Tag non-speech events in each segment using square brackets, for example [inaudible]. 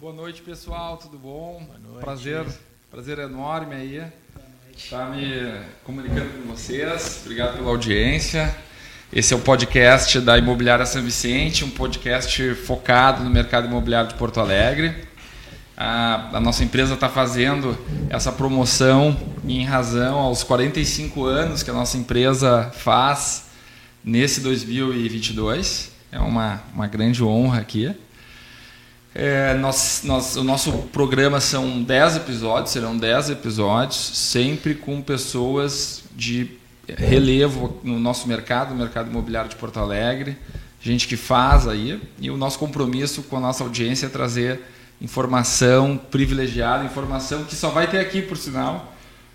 Boa noite, pessoal, tudo bom? Boa noite. Prazer, prazer enorme aí estar tá me comunicando com vocês. Obrigado pela audiência. Esse é o podcast da Imobiliária São Vicente, um podcast focado no mercado imobiliário de Porto Alegre. A, a nossa empresa está fazendo essa promoção em razão aos 45 anos que a nossa empresa faz nesse 2022. É uma, uma grande honra aqui. É, nós, nós, o nosso programa são 10 episódios, serão 10 episódios, sempre com pessoas de relevo no nosso mercado, no mercado imobiliário de Porto Alegre, gente que faz aí, e o nosso compromisso com a nossa audiência é trazer informação privilegiada, informação que só vai ter aqui, por sinal,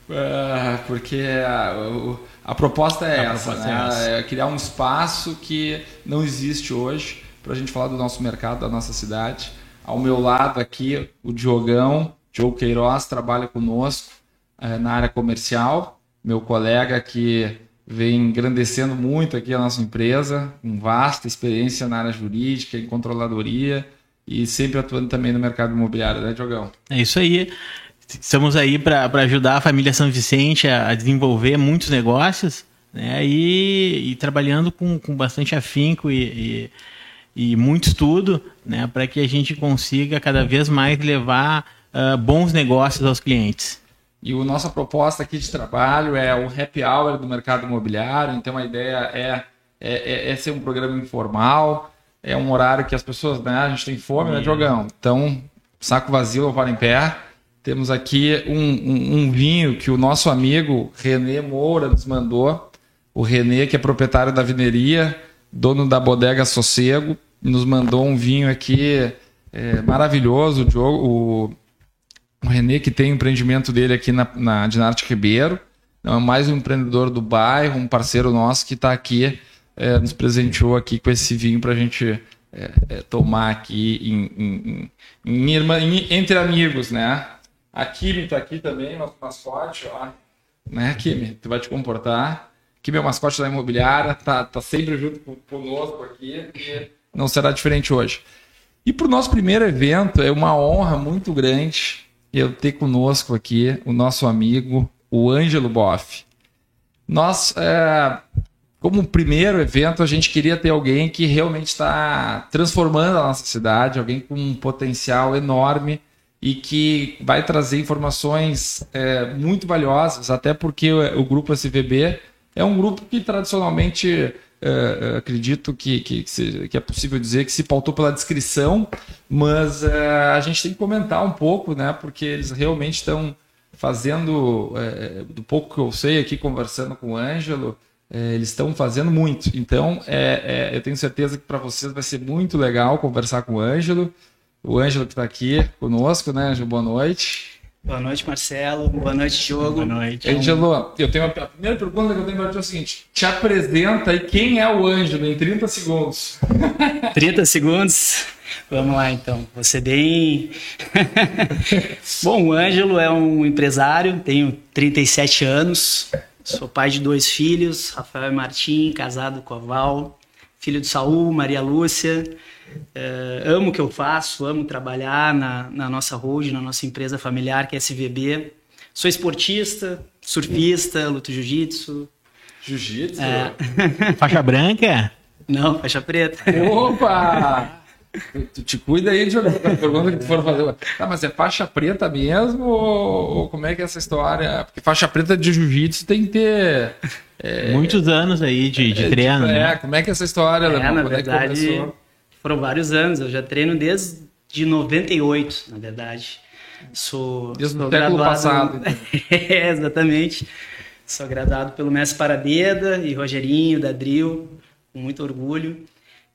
é, porque a, a, proposta é a essa, proposta né? é, essa. é criar um espaço que não existe hoje para a gente falar do nosso mercado, da nossa cidade ao meu lado aqui, o Diogão, Diogo Queiroz, trabalha conosco é, na área comercial, meu colega que vem engrandecendo muito aqui a nossa empresa, com vasta experiência na área jurídica, em controladoria e sempre atuando também no mercado imobiliário, né, Diogão? É isso aí. Estamos aí para ajudar a família São Vicente a, a desenvolver muitos negócios né, e, e trabalhando com, com bastante afinco e, e e muito estudo né, para que a gente consiga cada vez mais levar uh, bons negócios aos clientes. E a nossa proposta aqui de trabalho é o happy hour do mercado imobiliário, então a ideia é, é, é, é ser um programa informal, é um horário que as pessoas, né, a gente tem fome, né, Diogão? Então, saco vazio, para em pé. Temos aqui um, um, um, vinho que o nosso amigo Renê Moura nos mandou. O Renê, que é proprietário da vineria, dono da bodega Sossego, nos mandou um vinho aqui é, maravilhoso. O, Diogo, o, o Renê, que tem o empreendimento dele aqui na, na Dinarte Ribeiro. É mais um empreendedor do bairro, um parceiro nosso que está aqui, é, nos presenteou aqui com esse vinho para a gente é, é, tomar aqui em, em, em, em, entre amigos, né? A Kimi está aqui também, nosso mascote, ó. Né, Kimi? Tu vai te comportar. Kimi é o mascote da imobiliária, tá, tá sempre junto conosco aqui. E não será diferente hoje. E para o nosso primeiro evento, é uma honra muito grande eu ter conosco aqui o nosso amigo, o Ângelo Boff. Nós, é, como primeiro evento, a gente queria ter alguém que realmente está transformando a nossa cidade, alguém com um potencial enorme e que vai trazer informações é, muito valiosas, até porque o, o grupo SVB é um grupo que tradicionalmente Uh, acredito que, que, que, que, é possível dizer que se pautou pela descrição, mas uh, a gente tem que comentar um pouco, né? Porque eles realmente estão fazendo, uh, do pouco que eu sei aqui conversando com o Ângelo, eles estão fazendo muito. Então, é, é, eu tenho certeza que para vocês vai ser muito legal conversar com o Ângelo. O Ângelo que está aqui conosco, né, Ângelo? Boa noite. Boa noite, Marcelo. Boa noite, Diogo. Boa noite. Angelo, eu tenho a primeira pergunta que eu tenho para ti é o seguinte: te apresenta e quem é o Ângelo em 30 segundos? 30 segundos? Vamos lá então. Você bem. [laughs] Bom, o Ângelo é um empresário, tenho 37 anos, sou pai de dois filhos, Rafael e Martim, casado com a Val, filho de Saul, Maria Lúcia. É, amo o que eu faço, amo trabalhar na, na nossa road, na nossa empresa familiar, que é SVB. Sou esportista, surfista, luto jiu-jitsu. Jiu-jitsu? É. [laughs] Faixa branca? Não, faixa preta. Opa! [laughs] Tu te cuida aí de pergunta que tu for fazer. Tá, mas é faixa preta mesmo? Ou, ou, como é que é essa história? Porque faixa preta de jiu-jitsu tem que ter. É, Muitos anos aí de, de é, treino. Tipo, é, né? como é que é essa história? É, na verdade, é foram vários anos. Eu já treino desde 98, na verdade. Sou, desde o graduado... passado. [laughs] é, exatamente. Sou graduado pelo mestre Parabeda e Rogerinho, da Drill, com muito orgulho.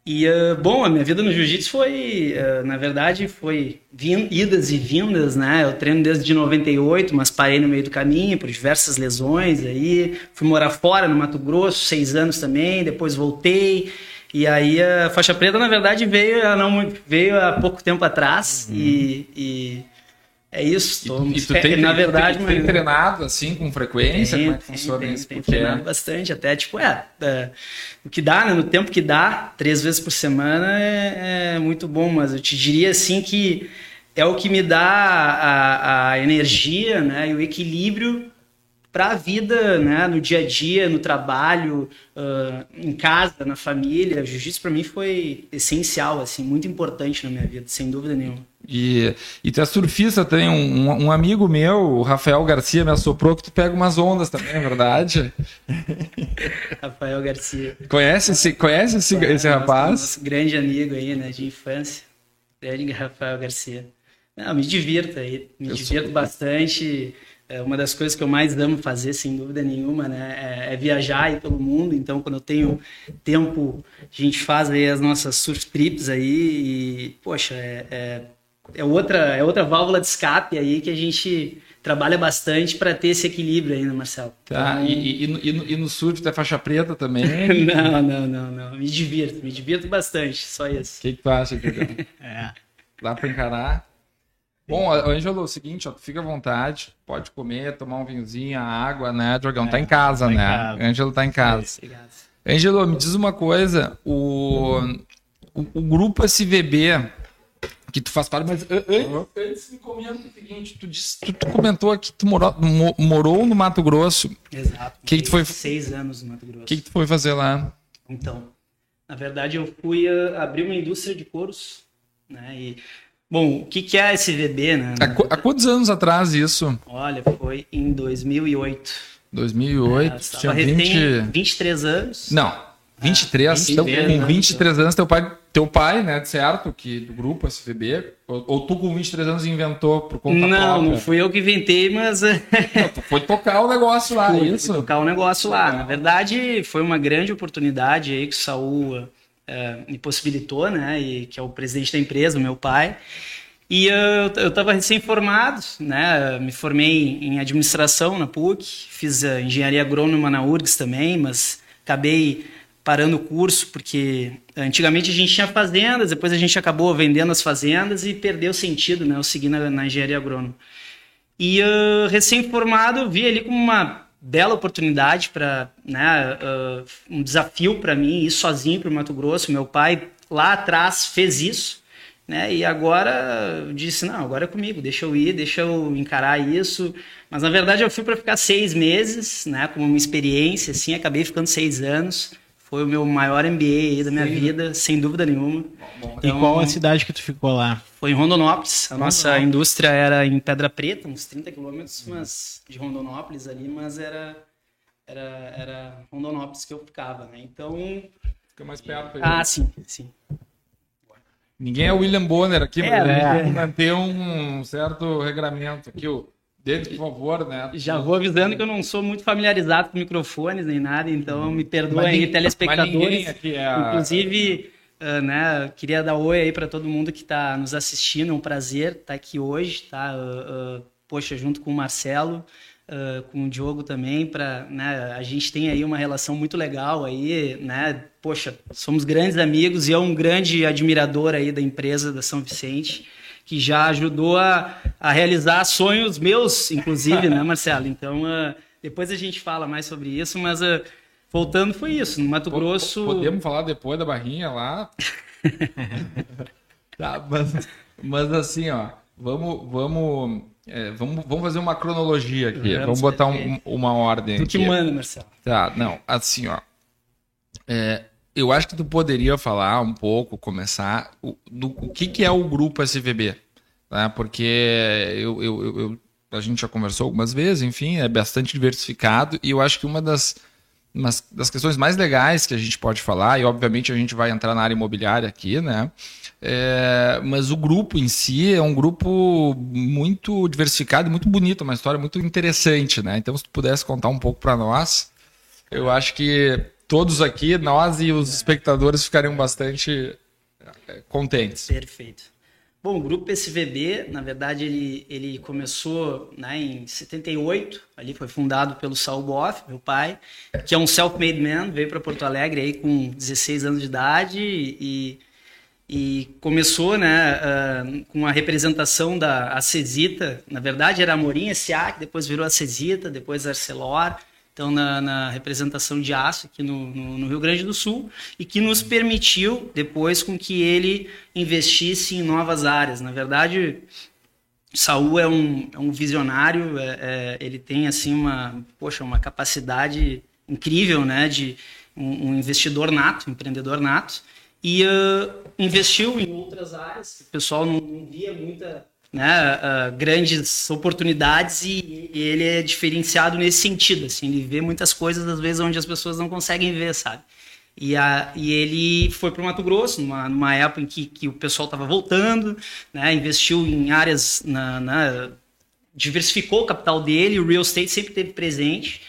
E, uh, bom, a minha vida no jiu-jitsu foi, uh, na verdade, foi idas e vindas, né? Eu treino desde 98, mas parei no meio do caminho por diversas lesões aí. Fui morar fora, no Mato Grosso, seis anos também, depois voltei. E aí a faixa preta, na verdade, veio, não, veio há pouco tempo atrás uhum. e, e, é isso. Tô, e, tu tem, na verdade, tem, tem treinado assim com frequência? Tem, como é que tem, funciona tem, isso? Tem treinado bastante, até tipo, é, é, o que dá, né, no tempo que dá, três vezes por semana é, é, muito bom, mas eu te diria assim que é o que me dá a, a energia né, e o equilíbrio para a vida, né, no dia a dia, no trabalho, uh, em casa, na família. O jiu-jitsu para mim foi essencial, assim, muito importante na minha vida, sem dúvida nenhuma. E, e tu é surfista, tem um, um amigo meu, o Rafael Garcia, me assoprou que tu pega umas ondas também, é verdade? [laughs] Rafael Garcia. Conhece esse, conhece esse, esse rapaz? Nosso, nosso grande amigo aí, né, de infância. Grande Rafael Garcia. Não, me divirto aí, me eu divirto sou... bastante. É uma das coisas que eu mais amo fazer, sem dúvida nenhuma, né? É, é viajar aí pelo mundo. Então, quando eu tenho tempo, a gente faz aí as nossas surf trips aí e, poxa, é, é, é outra, é outra válvula de escape aí que a gente trabalha bastante para ter esse equilíbrio aí, né, Marcelo? Tá, então... e, e, e, no, e no surf da faixa preta também? [laughs] não, não, não, não. Me divirto, me divirto bastante, só isso. O que, que tu acha, Diego? [laughs] é. Dá para encarar? Bom, Ângelo, é o seguinte, ó, fica à vontade, pode comer, tomar um vinhozinho, água, né, Dragão? É, tá em casa, tá né? Ângelo tá em casa. Ângelo, me diz uma coisa, o, o, o, grupo SVB, que tu faz parte, mas antes, antes me comenta o seguinte, tu, disse, tu, tu, comentou que tu morou, morou no Mato Grosso. Exato. Que, que tu foi... Seis anos no Mato Grosso. O que, que tu foi fazer lá? Então, na verdade eu fui uh, abrir uma indústria de couros, né, e Bom, o que, que é SVB, né? Há, há, quantos anos atrás isso? Olha, foi em 2008. 2008, é, tinha 20... 23 anos. Não, 23, é, então, com 23 anos, teu pai, teu pai, né, certo, que do grupo SVB, ou, ou tu com 23 anos inventou por conta não, própria? Não, não fui eu que inventei, mas... não, tu foi tocar o negócio lá, fui, isso? Fui tocar o negócio lá. Na verdade, foi uma grande oportunidade aí que o Saúl me possibilitou, né? E que é o presidente da empresa, o meu pai. E eu estava recém-formado, né? Me formei em administração na PUC, fiz a engenharia agrônoma na URGS também, mas acabei parando o curso porque antigamente a gente tinha fazendas, depois a gente acabou vendendo as fazendas e perdeu o sentido, né? Eu segui na, na engenharia agrônoma. E uh, recém-formado, vi ali como uma bela oportunidade para né, uh, um desafio para mim ir sozinho para o Mato Grosso. Meu pai lá atrás fez isso, né? E agora disse não, agora é comigo, deixa eu ir, deixa eu encarar isso. Mas na verdade eu fui para ficar seis meses, né? Como uma experiência, assim, acabei ficando seis anos. Foi o meu maior MBA da minha Sim. vida, sem dúvida nenhuma. Então, e qual a cidade que tu ficou lá? Foi em Rondonópolis. A nossa indústria era em Pedra Preta, uns 30 quilômetros mas, de Rondonópolis ali, mas era, era, era Rondonópolis que eu ficava, né? Então... Fica mais perto. Aí. Ah, sim, sim. Ninguém é William Bonner aqui, é, mas é. manter um certo regramento aqui. O Dentro, por favor, né? Já vou avisando que eu não sou muito familiarizado com microfones nem nada, então me perdoem aí, telespectadores. É a... Inclusive, uh, né, queria dar oi aí para todo mundo que está nos assistindo. É um prazer estar tá aqui hoje, tá? Uh, uh, poxa, junto com o Marcelo, com o Diogo também, para, né, a gente tem aí uma relação muito legal aí, né? Poxa, somos grandes amigos e eu um grande admirador aí da empresa da São Vicente que já ajudou a, a realizar sonhos meus, inclusive, né, [laughs] Marcelo? Então, uh, depois a gente fala mais sobre isso, mas uh, voltando foi isso, no Mato Grosso... Podemos falar depois da barrinha lá? [laughs] tá, mas, mas assim, ó, vamos... vamos... É, vamos, vamos fazer uma cronologia aqui. Vamos, vamos botar um, uma ordem tu que manda, Marcelo. Tá, não, assim, ó. É, eu acho que tu poderia falar um pouco, começar, o, do, o que, que é o grupo SVB. Né? Porque eu, eu, eu, a gente já conversou algumas vezes, enfim, é bastante diversificado e eu acho que uma das, umas das questões mais legais que a gente pode falar, e obviamente a gente vai entrar na área imobiliária aqui, né? É, mas o grupo em si é um grupo muito diversificado muito bonito, uma história muito interessante, né? Então, se tu pudesse contar um pouco para nós, eu acho que todos aqui, nós e os espectadores ficariam bastante é, contentes. Perfeito. Bom, o grupo SVB, na verdade, ele, ele começou né, em 78, ali foi fundado pelo Saul Boff, meu pai, que é um self-made man, veio para Porto Alegre aí com 16 anos de idade e, e começou né, uh, com a representação da Acesita, na verdade era a Morim S.A., que depois virou Acesita, depois Arcelor, então na, na representação de aço aqui no, no, no, Rio Grande do Sul, e que nos permitiu depois com que ele investisse em novas áreas. Na verdade, Saul é um, é um visionário, é, é, ele tem assim uma, poxa, uma capacidade incrível, né, de um, um investidor nato, empreendedor nato, e uh, investiu em outras áreas. O pessoal não, não via muita, né, uh, grandes oportunidades e, e, ele é diferenciado nesse sentido. Assim, ele vê muitas coisas às vezes onde as pessoas não conseguem ver, sabe? E, a, e ele foi para o Mato Grosso, numa, numa época em que, que o pessoal estava voltando, né, investiu em áreas, na, na, diversificou o capital dele, o real estate sempre teve presente.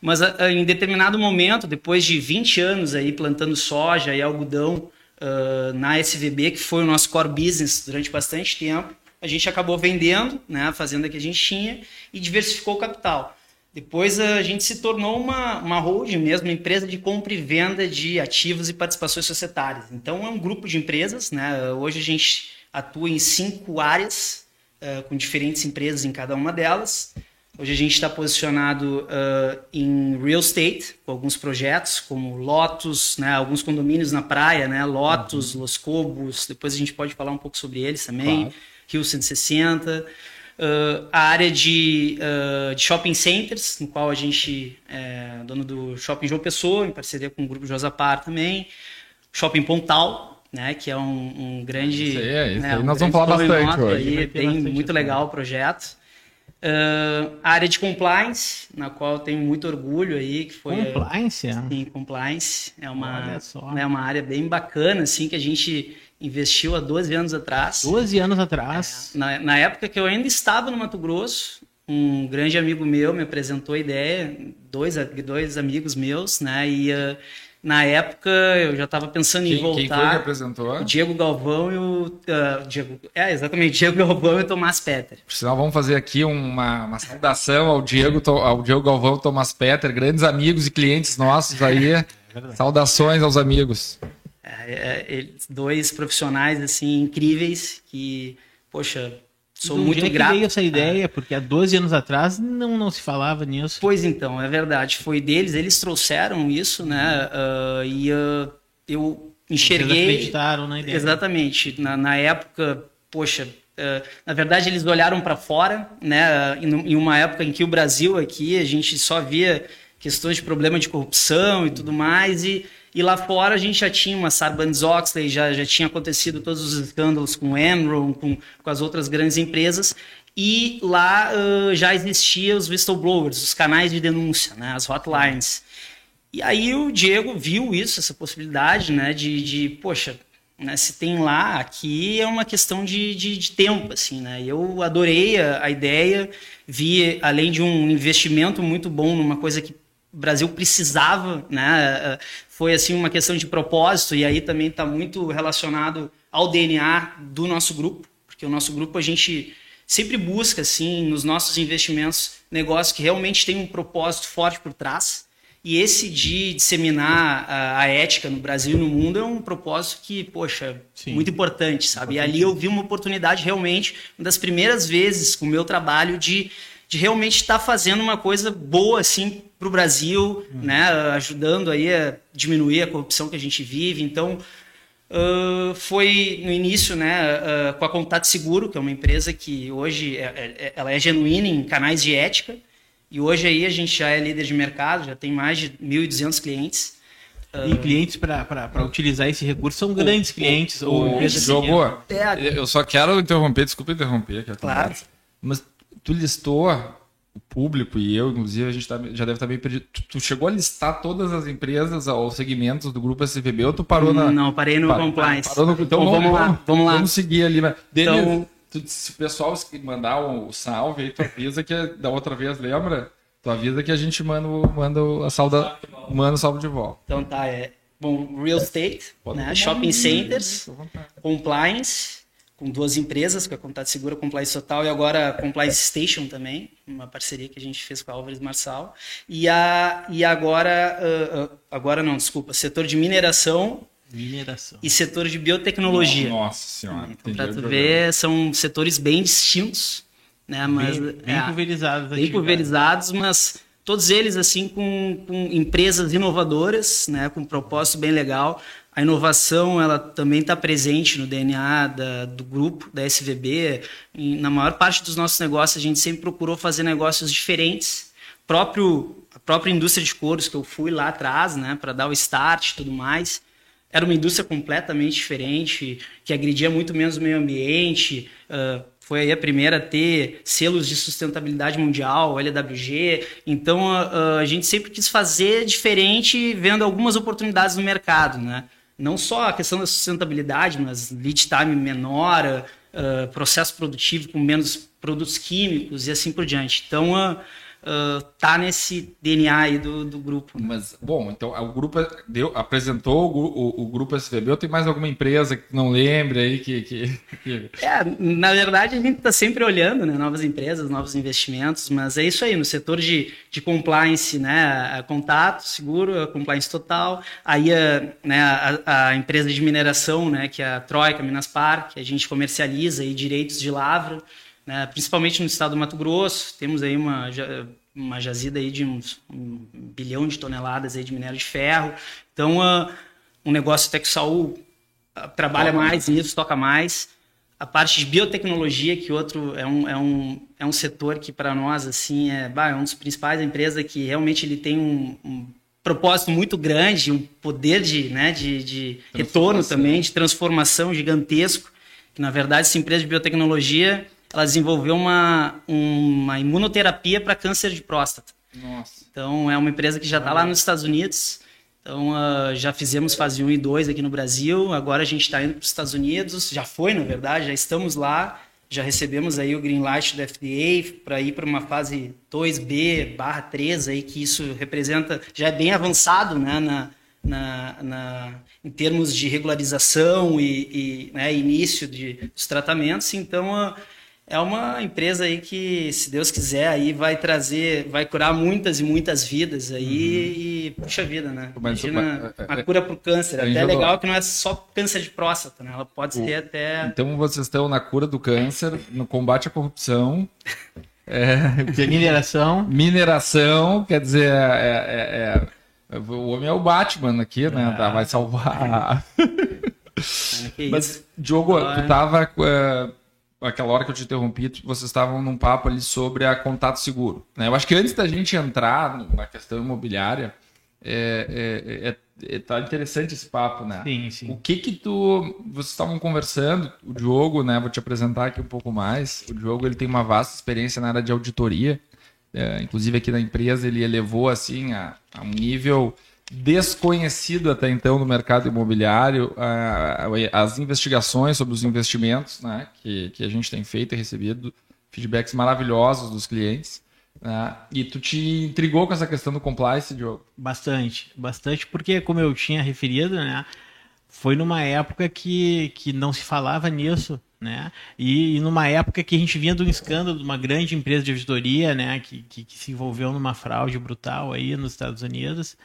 Mas a, a, em determinado momento, depois de 20 anos aí plantando soja e algodão uh, na SVB, que foi o nosso core business durante bastante tempo, a gente acabou vendendo né, a fazenda que a gente tinha e diversificou o capital. Depois a gente se tornou uma, uma holding mesmo, uma empresa de compra e venda de ativos e participações societárias. Então é um grupo de empresas. Né? Hoje a gente atua em cinco áreas, uh, com diferentes empresas em cada uma delas. Hoje a gente está posicionado uh, em real estate, com alguns projetos, como Lotus, né? alguns condomínios na praia, né? Lotus, uhum. Los Cobos. Depois a gente pode falar um pouco sobre eles também. Claro. Rio 160. Uh, a área de, uh, de, shopping centers, no qual a gente é dono do Shopping João Pessoa, em parceria com o Grupo Josapar também. Shopping Pontal, né, que é um, um grande... Isso aí, isso né, um nós vamos falar bastante hoje. Aí, bem, muito legal o projeto. Uh, a área de compliance, na qual eu tenho muito orgulho aí, que foi... Compliance? É, sim, compliance. É uma, é uma área bem bacana, assim, que a gente investiu há 12 anos atrás. 12 anos atrás. É, na, na, época que eu ainda estava no Mato Grosso, um grande amigo meu me apresentou a ideia, dois, dois amigos meus, né? E uh, na época eu já estava pensando quem, em voltar. Quem foi que apresentou? O Diego Galvão e o. Uh, Diego, é, exatamente, [laughs] Diego Galvão e o Tomás Peter. Por sinal, vamos fazer aqui uma, uma saudação ao Diego, ao Diego Galvão e Tomás Peter, grandes amigos e clientes nossos aí. É Saudações aos amigos. É, é, dois profissionais assim incríveis que, poxa, sou Do muito grato. Veio essa ideia, porque há 12 anos atrás não, não se falava nisso. Pois então, é verdade. Foi deles, eles trouxeram isso, né? Uh, e uh, eu enxerguei. Eles acreditaram na ideia. Exatamente. Na, na época, poxa, Uh, na verdade, eles olharam para fora, né? Em, uma época em que o Brasil aqui a gente só via questões de problema de corrupção e tudo mais, e e lá fora a gente já tinha uma Sarbanes-Oxley, já, já tinha acontecido todos os escândalos com Enron, com, com as outras grandes empresas. E lá uh, já existiam os whistleblowers, os canais de denúncia, né, as hotlines. E aí o Diego viu isso, essa possibilidade né, de, de poxa, né, se tem lá, aqui é uma questão de, de, de tempo. Assim, né? Eu adorei a, a ideia, vi, além de um investimento muito bom numa coisa que o Brasil precisava, né? Foi assim uma questão de propósito e aí também está muito relacionado ao DNA do nosso grupo, porque o nosso grupo a gente sempre busca assim nos nossos investimentos negócios que realmente tem um propósito forte por trás. E esse de disseminar a, a, ética no Brasil e no mundo é um propósito que, poxa, Sim. muito importante, sabe? E ali eu vi uma oportunidade realmente, uma das primeiras vezes com o meu trabalho de de realmente estar tá fazendo uma coisa boa assim para o Brasil, uhum. né, ajudando aí a diminuir a corrupção que a gente vive. Então uh, foi no início, né, uh, com a Contato Seguro, que é uma empresa que hoje é, é, é, ela é genuína em canais de ética e hoje aí a gente já é líder de mercado, já tem mais de 1.200 clientes. E clientes para utilizar esse recurso são grandes o, clientes. O, ou o jogo, eu só quero interromper, desculpa interromper. Claro. Mas tu listou o público e eu, inclusive, a gente tá, já deve estar tá bem perdido. Tu, tu, chegou a listar todas as empresas ou segmentos do grupo SVB ou tu parou na. Não, parei no compliance. Parou no, então, vamos, vamos, lá, vamos lá. Vamos seguir ali. Mas, então... tu, se o pessoal mandar o salve aí, tu avisa que da outra vez, lembra? Tu avisa que a gente manda, manda a salda, manda o salve de volta. Então tá, é. Bom, real estate, né? shopping centers, compliance com duas empresas, com a Contato Segura, Compliance Total e agora a Compliance Station também, uma parceria que a gente fez com a Álvares Marçal. E, a, e agora, uh, uh, agora não, desculpa, setor de mineração, mineração. e setor de biotecnologia. Nossa senhora. Então, para tu ver, são setores bem distintos, né? Mas, bem, bem é, pulverizados. Bem pulverizados, mas todos eles assim com, com empresas inovadoras, né, com um propósito bem legal. A inovação ela também está presente no DNA da, do grupo, da SVB. E na maior parte dos nossos negócios, a gente sempre procurou fazer negócios diferentes. Próprio, a própria indústria de couros que eu fui lá atrás, né, para dar o start e tudo mais, era uma indústria completamente diferente, que agredia muito menos o meio ambiente. Uh, foi a primeira a ter selos de sustentabilidade mundial, LWG. Então a, a gente sempre quis fazer diferente, vendo algumas oportunidades no mercado, né? Não só a questão da sustentabilidade, mas lead time menor, uh, processo produtivo com menos produtos químicos e assim por diante. Então, uh, uh, tá nesse DNA aí do, do grupo. Né? Mas, bom, então o grupo deu, apresentou o, o, o, grupo SVB ou tem mais alguma empresa que não lembre aí que, que, que... É, na verdade a gente está sempre olhando, né, novas empresas, novos investimentos, mas é isso aí, no setor de, de compliance, né, contato, seguro, compliance total, aí a, né, a, a empresa de mineração, né, que é a Troika Minaspar, que a gente comercializa aí direitos de lavra, né, principalmente no estado do Mato Grosso. Temos aí uma, uma jazida aí de uns, um bilhão de toneladas aí de minério de ferro. Então, uh, um negócio até que o Saul uh, trabalha toca mais nisso, toca mais. A parte de biotecnologia, que outro é um, é um, é um setor que para nós assim é, bah, é um dos principais empresas que realmente ele tem um, um propósito muito grande, um poder de, né, de, de retorno também, de transformação gigantesco. Que, na verdade, essa empresa de biotecnologia ela desenvolveu uma, uma imunoterapia para câncer de próstata. Nossa. Então, é uma empresa que já está lá nos Estados Unidos. Então, uh, já fizemos fase 1 e 2 aqui no Brasil. Agora a gente está indo para os Estados Unidos. Já foi, na verdade, já estamos lá. Já recebemos aí o green light do FDA para ir para uma fase 2B barra 3, aí, que isso representa, já é bem avançado né, na, na, na, em termos de regularização e, e né, início de, dos tratamentos. Então, uh, é uma empresa aí que, se Deus quiser, aí vai trazer, vai curar muitas e muitas vidas aí uhum. e puxa vida, né? Imagina a cura para o câncer. Até é legal que não é só câncer de próstata, né? Ela pode o... ter até. Então vocês estão na cura do câncer, no combate à corrupção. É, [laughs] mineração. Mineração, quer dizer, é, é, é, o homem é o Batman aqui, né? Ah. Vai salvar. [laughs] Mas, Diogo, tu tava aquela hora que eu te interrompi, vocês estavam num papo ali sobre a contato seguro. Né? Eu acho que antes da gente entrar na questão imobiliária, é, é, é, é, tá interessante esse papo, né? Sim, sim. O que que tu... Vocês estavam conversando, o Diogo, né? Vou te apresentar aqui um pouco mais. O Diogo, ele tem uma vasta experiência na área de auditoria. É, inclusive aqui na empresa ele elevou, assim, a, a um nível desconhecido até então no mercado imobiliário as investigações sobre os investimentos né, que, que a gente tem feito e recebido feedbacks maravilhosos dos clientes. Né, e tu te intrigou com essa questão do compliance, Diogo? Bastante, bastante, porque como eu tinha referido, né, foi numa época que, que não se falava nisso, né? E, e, numa época que a gente vinha de um escândalo de uma grande empresa de auditoria, né, que, que, que se envolveu numa fraude brutal aí nos Estados Unidos.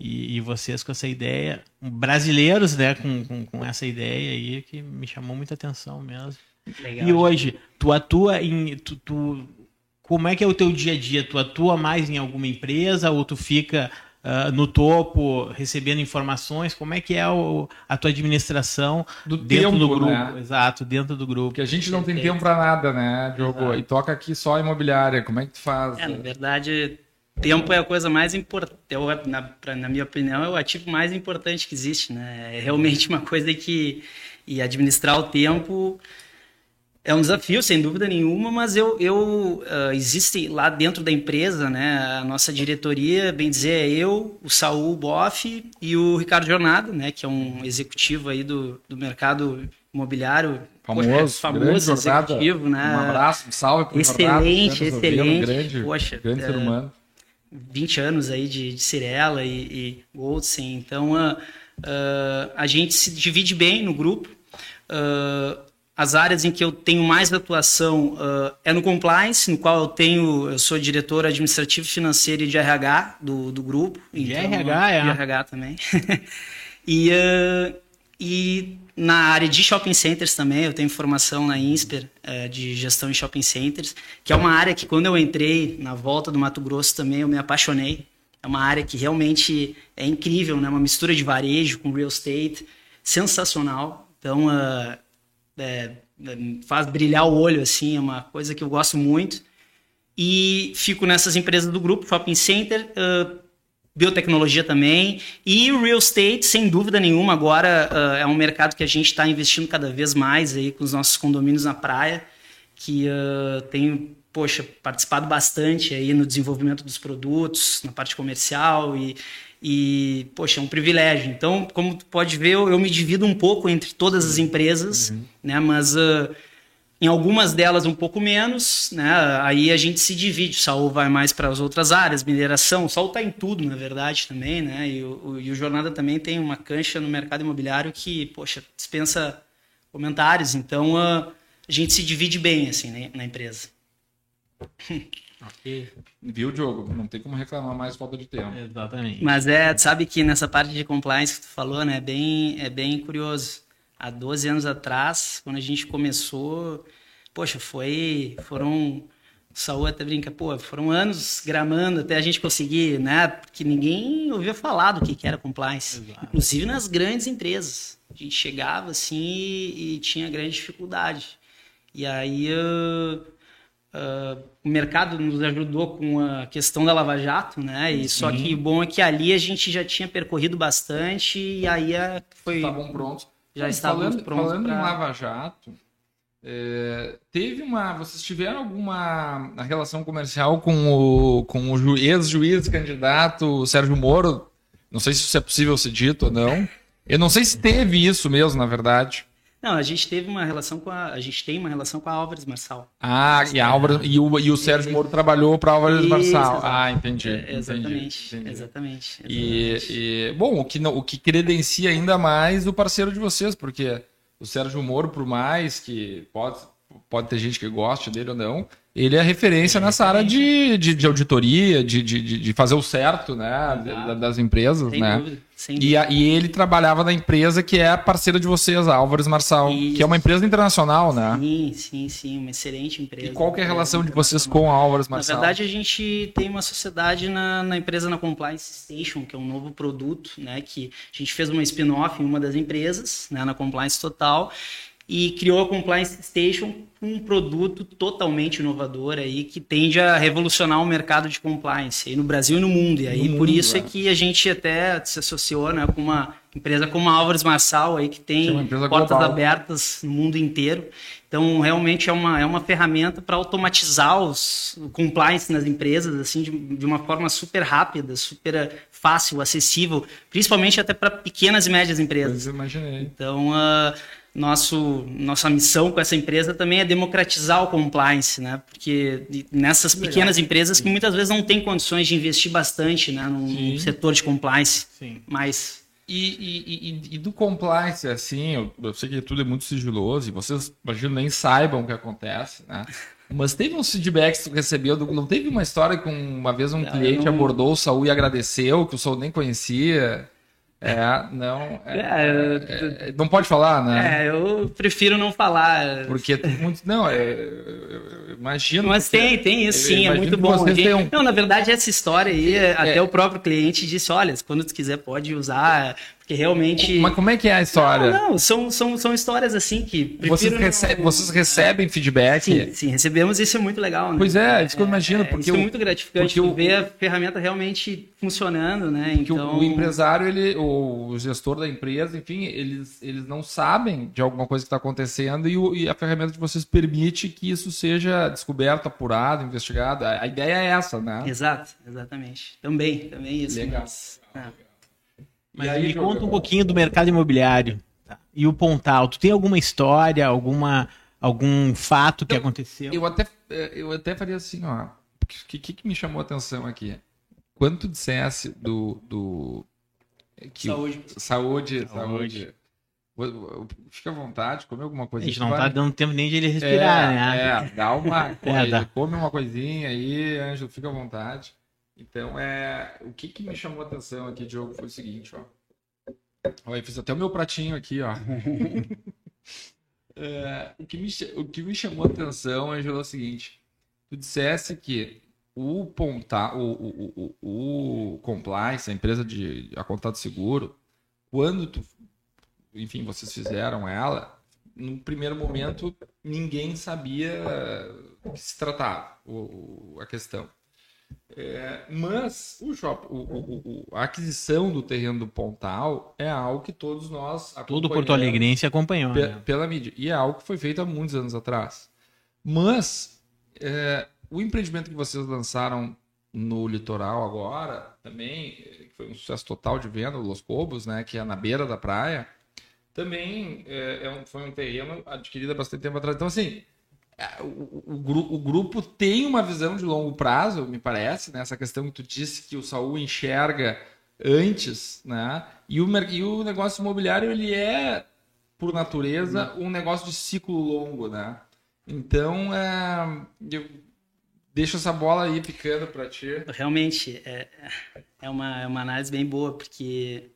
E, e, vocês com essa ideia, brasileiros, né, com, com, com, essa ideia aí que me chamou muita atenção mesmo. Legal, e hoje, tu atua em. Tu, tu, como é que é o teu dia a dia? Tu atua mais em alguma empresa ou tu fica uh, no topo recebendo informações? Como é que é o, a tua administração do dentro tempo, do grupo? Né? Exato, dentro do grupo. Porque a gente não tem tempo para nada, né, Diogo? E toca aqui só imobiliária. Como é que tu faz? É, na verdade, tempo é a coisa mais importante, na, na, minha opinião, é o ativo mais importante que existe, né? É realmente uma coisa que e administrar o tempo é um desafio, sem dúvida nenhuma, mas eu, eu uh, existe lá dentro da empresa, né? A nossa diretoria, bem dizer, é eu, o Saul Boff e o Ricardo Jornada, né? Que é um executivo aí do, do mercado imobiliário famoso, famoso executivo, né? Um abraço, um salve para Excelente, excelente. Grande, Poxa, grande ser é, humano. 20 anos aí de, de Cirela e, e Goldstein. Então, uh, uh, a gente se divide bem no grupo. Uh, as áreas em que eu tenho mais atuação é no compliance, no qual eu tenho, eu sou diretor administrativo financeiro e de RH do, do grupo. De então, RH, é? De RH também. [laughs] e, e na área de shopping centers também, eu tenho formação na INSPER é, de gestão em shopping centers, que é uma área que quando eu entrei na volta do Mato Grosso também eu me apaixonei. É uma área que realmente é incrível, né? Uma mistura de varejo com real estate, sensacional. Então, uh, é, faz brilhar o olho, assim, é uma coisa que eu gosto muito. E fico nessas empresas do grupo, Shopping Center, uh, biotecnologia também. E real estate, sem dúvida nenhuma, agora uh, é um mercado que a gente está investindo cada vez mais aí com os nossos condomínios na praia, que uh, tem, poxa, participado bastante aí no desenvolvimento dos produtos, na parte comercial e, e poxa, é um privilégio. Então, como tu pode ver, eu, eu me divido um pouco entre todas as empresas, uhum. né? Mas uh, em algumas delas um pouco menos, né? Aí a gente se divide. O Saul vai mais para as outras áreas, mineração. O Saul está em tudo, na verdade, também, né? E o, o, e o, Jornada também tem uma cancha no mercado imobiliário que, poxa, dispensa comentários. Então uh, a gente se divide bem assim né, na empresa. [laughs] Ok. Viu, Diogo? Não tem como reclamar mais falta de tempo. Exatamente. Mas é, sabe que nessa parte de compliance que tu falou, né? É bem, é bem curioso há 12 anos atrás, quando a gente começou, poxa, foi, foram, o Saúl até brinca, pô, foram anos gramando até a gente conseguir, né, porque ninguém ouvia falar do que era compliance, Exato. inclusive nas grandes empresas. A gente chegava assim e, e tinha grande dificuldade. E aí uh, uh, o mercado nos ajudou com a questão da Lava Jato, né? E só que o bom é que ali a gente já tinha percorrido bastante e aí uh, foi. Estavam prontos já estávamos falando, prontos. Falando pra... em Lava Jato, é, teve uma. Vocês tiveram alguma relação comercial com o, com o ex-juiz candidato Sérgio Moro? Não sei se isso é possível ser dito ou não. Eu não sei se teve isso mesmo, na verdade. Não, a gente teve uma relação com a. A gente tem uma relação com a Álvares Marçal. Ah, e, a Álvares, e, o, e o Sérgio Moro trabalhou para a Álvares Isso, Marçal. Ah, entendi. É, exatamente, entendi, exatamente. E, e, bom, o que, o que credencia ainda mais o parceiro de vocês, porque o Sérgio Moro, por mais que pode, pode ter gente que goste dele ou não, ele é referência nessa área de, de, de auditoria, de, de, de, fazer o certo né, das empresas. Sem né? Dúvida, sem dúvida. E, a, e, ele trabalhava na empresa que é parceira de vocês, a Álvares Marçal, Isso. que é uma empresa internacional, né? Sim, sim, sim, uma excelente empresa. E qual é a relação de vocês com a Álvares Marçal? Na verdade, a gente tem uma sociedade na, na empresa na Compliance Station, que é um novo produto, né? Que a gente fez uma spin-off em uma das empresas, né, na Compliance Total, e criou a Compliance Station, um produto totalmente inovador aí que tende a revolucionar o mercado de compliance aí no Brasil e no mundo. E aí no por mundo, isso é. é. que a gente até se associou né, com uma empresa como a Álvares Marçal aí que tem portas global. abertas no mundo inteiro. Então realmente é uma, é uma ferramenta para automatizar os o compliance nas empresas assim de, de uma forma super rápida, super fácil, acessível, principalmente até para pequenas e médias empresas. Eu imaginei. Então uh, nosso, nossa missão com essa empresa também é democratizar o compliance, né? Porque nessas pequenas Legal. empresas que muitas vezes não têm condições de investir bastante né, no, setor de compliance. Sim. Mas e, e, e, e, do compliance, assim, eu, eu, sei que tudo é muito sigiloso e vocês, imagino, nem saibam o que acontece, né? [laughs] Mas teve uns feedbacks que tu recebeu, do, não teve uma história que uma vez um não, cliente não... abordou o Saul e agradeceu, que o Saul nem conhecia? É, não. É, é, é, não pode falar, né? É, eu prefiro não falar. Porque muito. Não, é, eu, imagino. Mas tem, tem isso sim, é muito bom. Gente, um... Não, na verdade, essa história aí, é, até o próprio cliente disse: olha, quando tu quiser, pode usar. Porque realmente. Mas como é que é a história? Não, não são, são, são histórias assim que. Vocês, recebe, vocês recebem feedback? Sim, sim, recebemos isso é muito legal, né? Pois é, isso que eu imagino. Porque isso é muito gratificante porque ver a ferramenta realmente funcionando, né? Então... o empresário, ele, o gestor da empresa, enfim, eles, eles não sabem de alguma coisa que está acontecendo e, o, e, a ferramenta de vocês permite que isso seja descoberto, apurado, investigado. A, a ideia é essa, né? Exato, exatamente. Também, também isso. Legal. Mas... É. Mas aí, me conta um pouquinho do mercado imobiliário. Tá. E o Pontal, tu tem alguma história, alguma, algum fato que eu, aconteceu? Eu até, é, eu até faria assim, ó. O que, que, que, me chamou a atenção aqui? Quando tu dissesse do. do que saúde. saúde. Saúde, Fica à vontade, come alguma coisa. A gente não vai... tá dando tempo nem de ele respirar, é, né? É, dá uma. [laughs] é, dá. Come uma coisinha aí, Ângelo, fica à vontade. Então, é, o que, que me chamou a atenção aqui, Diogo, foi o seguinte, ó. Olha, fiz até o meu pratinho aqui, ó. [laughs] é, o, que me, o que me chamou a atenção é o seguinte: tu dissesse que o Ponta, o, o, o, o Compliance, a empresa de a contato seguro, quando tu, enfim, vocês fizeram ela, no primeiro momento ninguém sabia o que se tratava, o, a questão. É, mas o shop, o, o, o, a aquisição do terreno do Pontal é algo que todos nós todo Porto Alegrense acompanhou pe né? pela mídia e é algo que foi feito há muitos anos atrás. Mas é, o empreendimento que vocês lançaram no litoral agora também que foi um sucesso total de venda, Los Cobos, né, que é na beira da praia, também é, é um, foi um terreno adquirido há bastante tempo atrás. Então assim é, o, o, o, grupo tem uma visão de longo prazo, me parece, né? Essa questão que tu disse que o Saul enxerga antes, né? E o, e o negócio imobiliário, ele é, por natureza, um negócio de ciclo longo, né? Então, é, eu deixo essa bola aí picando para ti. Realmente, é, é, uma, é uma análise bem boa, porque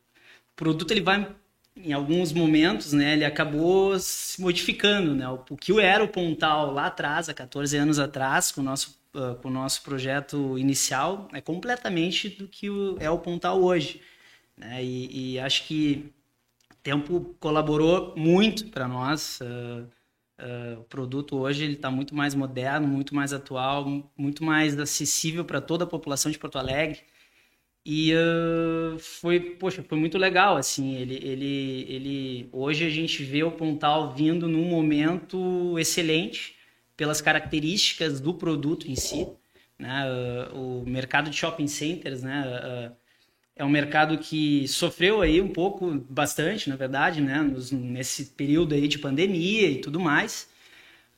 o produto ele vai em alguns momentos, né, ele acabou se modificando, né? O que era o Pontal lá atrás, há 14 anos atrás, com o nosso, uh, com o nosso projeto inicial, é completamente do que o, é o Pontal hoje. Né? E, e acho que o tempo colaborou muito para nós. Uh, uh, o produto hoje ele está muito mais moderno, muito mais atual, muito mais acessível para toda a população de Porto Alegre. E uh, foi, poxa, foi muito legal, assim, ele, ele, ele, hoje a gente vê o Pontal vindo num momento excelente pelas características do produto em si, né, uh, o mercado de shopping centers, né, uh, é um mercado que sofreu aí um pouco, bastante, na verdade, né, nos, nesse período aí de pandemia e tudo mais,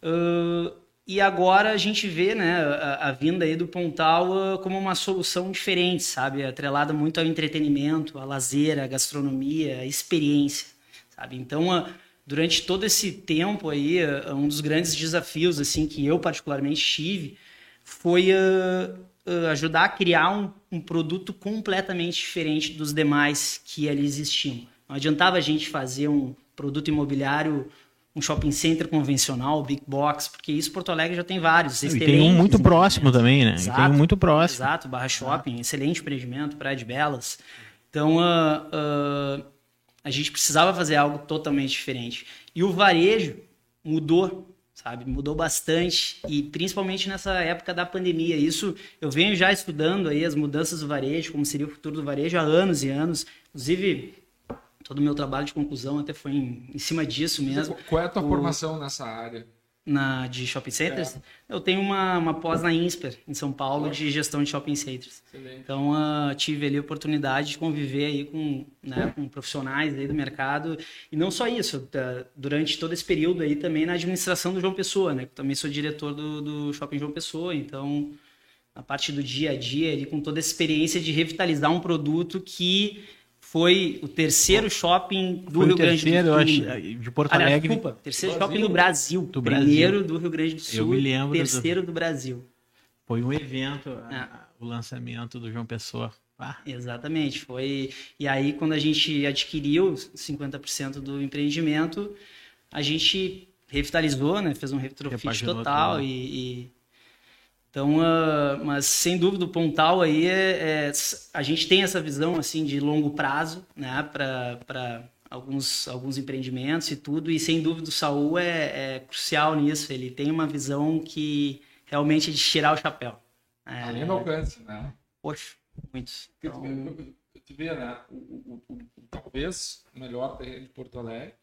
uh, e agora a gente vê né, a, a vinda aí do Pontal uh, como uma solução diferente, sabe? Atrelada muito ao entretenimento, à lazer, à gastronomia, à experiência, sabe? Então, uh, durante todo esse tempo aí, uh, um dos grandes desafios assim que eu particularmente tive foi ajudar a criar um, um produto completamente diferente dos demais que ali existiam. Não adiantava a gente fazer um produto imobiliário um shopping center convencional, big box, porque isso Porto Alegre já tem vários. E tem um muito próximo também, né? Exato, tem um muito próximo. Exato, Barra Shopping, excelente empreendimento, Praia de Belas. Então, uh, uh, a gente precisava fazer algo totalmente diferente. E o varejo mudou, sabe? Mudou bastante, e principalmente nessa época da pandemia. Isso eu venho já estudando aí as mudanças do varejo, como seria o futuro do varejo há anos e anos. Inclusive, todo o meu trabalho de conclusão até foi em, em cima disso mesmo. Qual é a tua o, formação nessa área? Na, de shopping centers? É. Eu tenho uma, uma pós na INSPER, em São Paulo, Poxa. de gestão de shopping centers. Excelente. Então, uh, tive ali a oportunidade de conviver aí com, né, com profissionais aí do mercado. E não só isso, tá, durante todo esse período aí também na administração do João Pessoa, né? Eu também sou diretor do, do Shopping João Pessoa, então a parte do dia a dia, ali, com toda a experiência de revitalizar um produto que foi o terceiro shopping do foi Rio Grande do Sul. Acho, de Porto Aliás, Alegre. Desculpa, terceiro Brasil. shopping do Brasil. Do primeiro Brasil. do Rio Grande do Sul. Eu me lembro. Terceiro do, do Brasil. Foi um evento, é. o lançamento do João Pessoa. Ah. Exatamente. Foi. E aí, quando a gente adquiriu 50% do empreendimento, a gente revitalizou, né? Fez um retrofit total e, e então, uh, mas sem dúvida o Pontal aí é, é, a gente tem essa visão assim de longo prazo, né, para alguns alguns empreendimentos e tudo. E sem dúvida o Saul é, é, crucial nisso. Ele tem uma visão que realmente é de tirar o chapéu. É, Além do alcance, né? Poxa, muitos. Então... Tu vê, né? O, o, o, talvez o melhor terreno de Porto Alegre.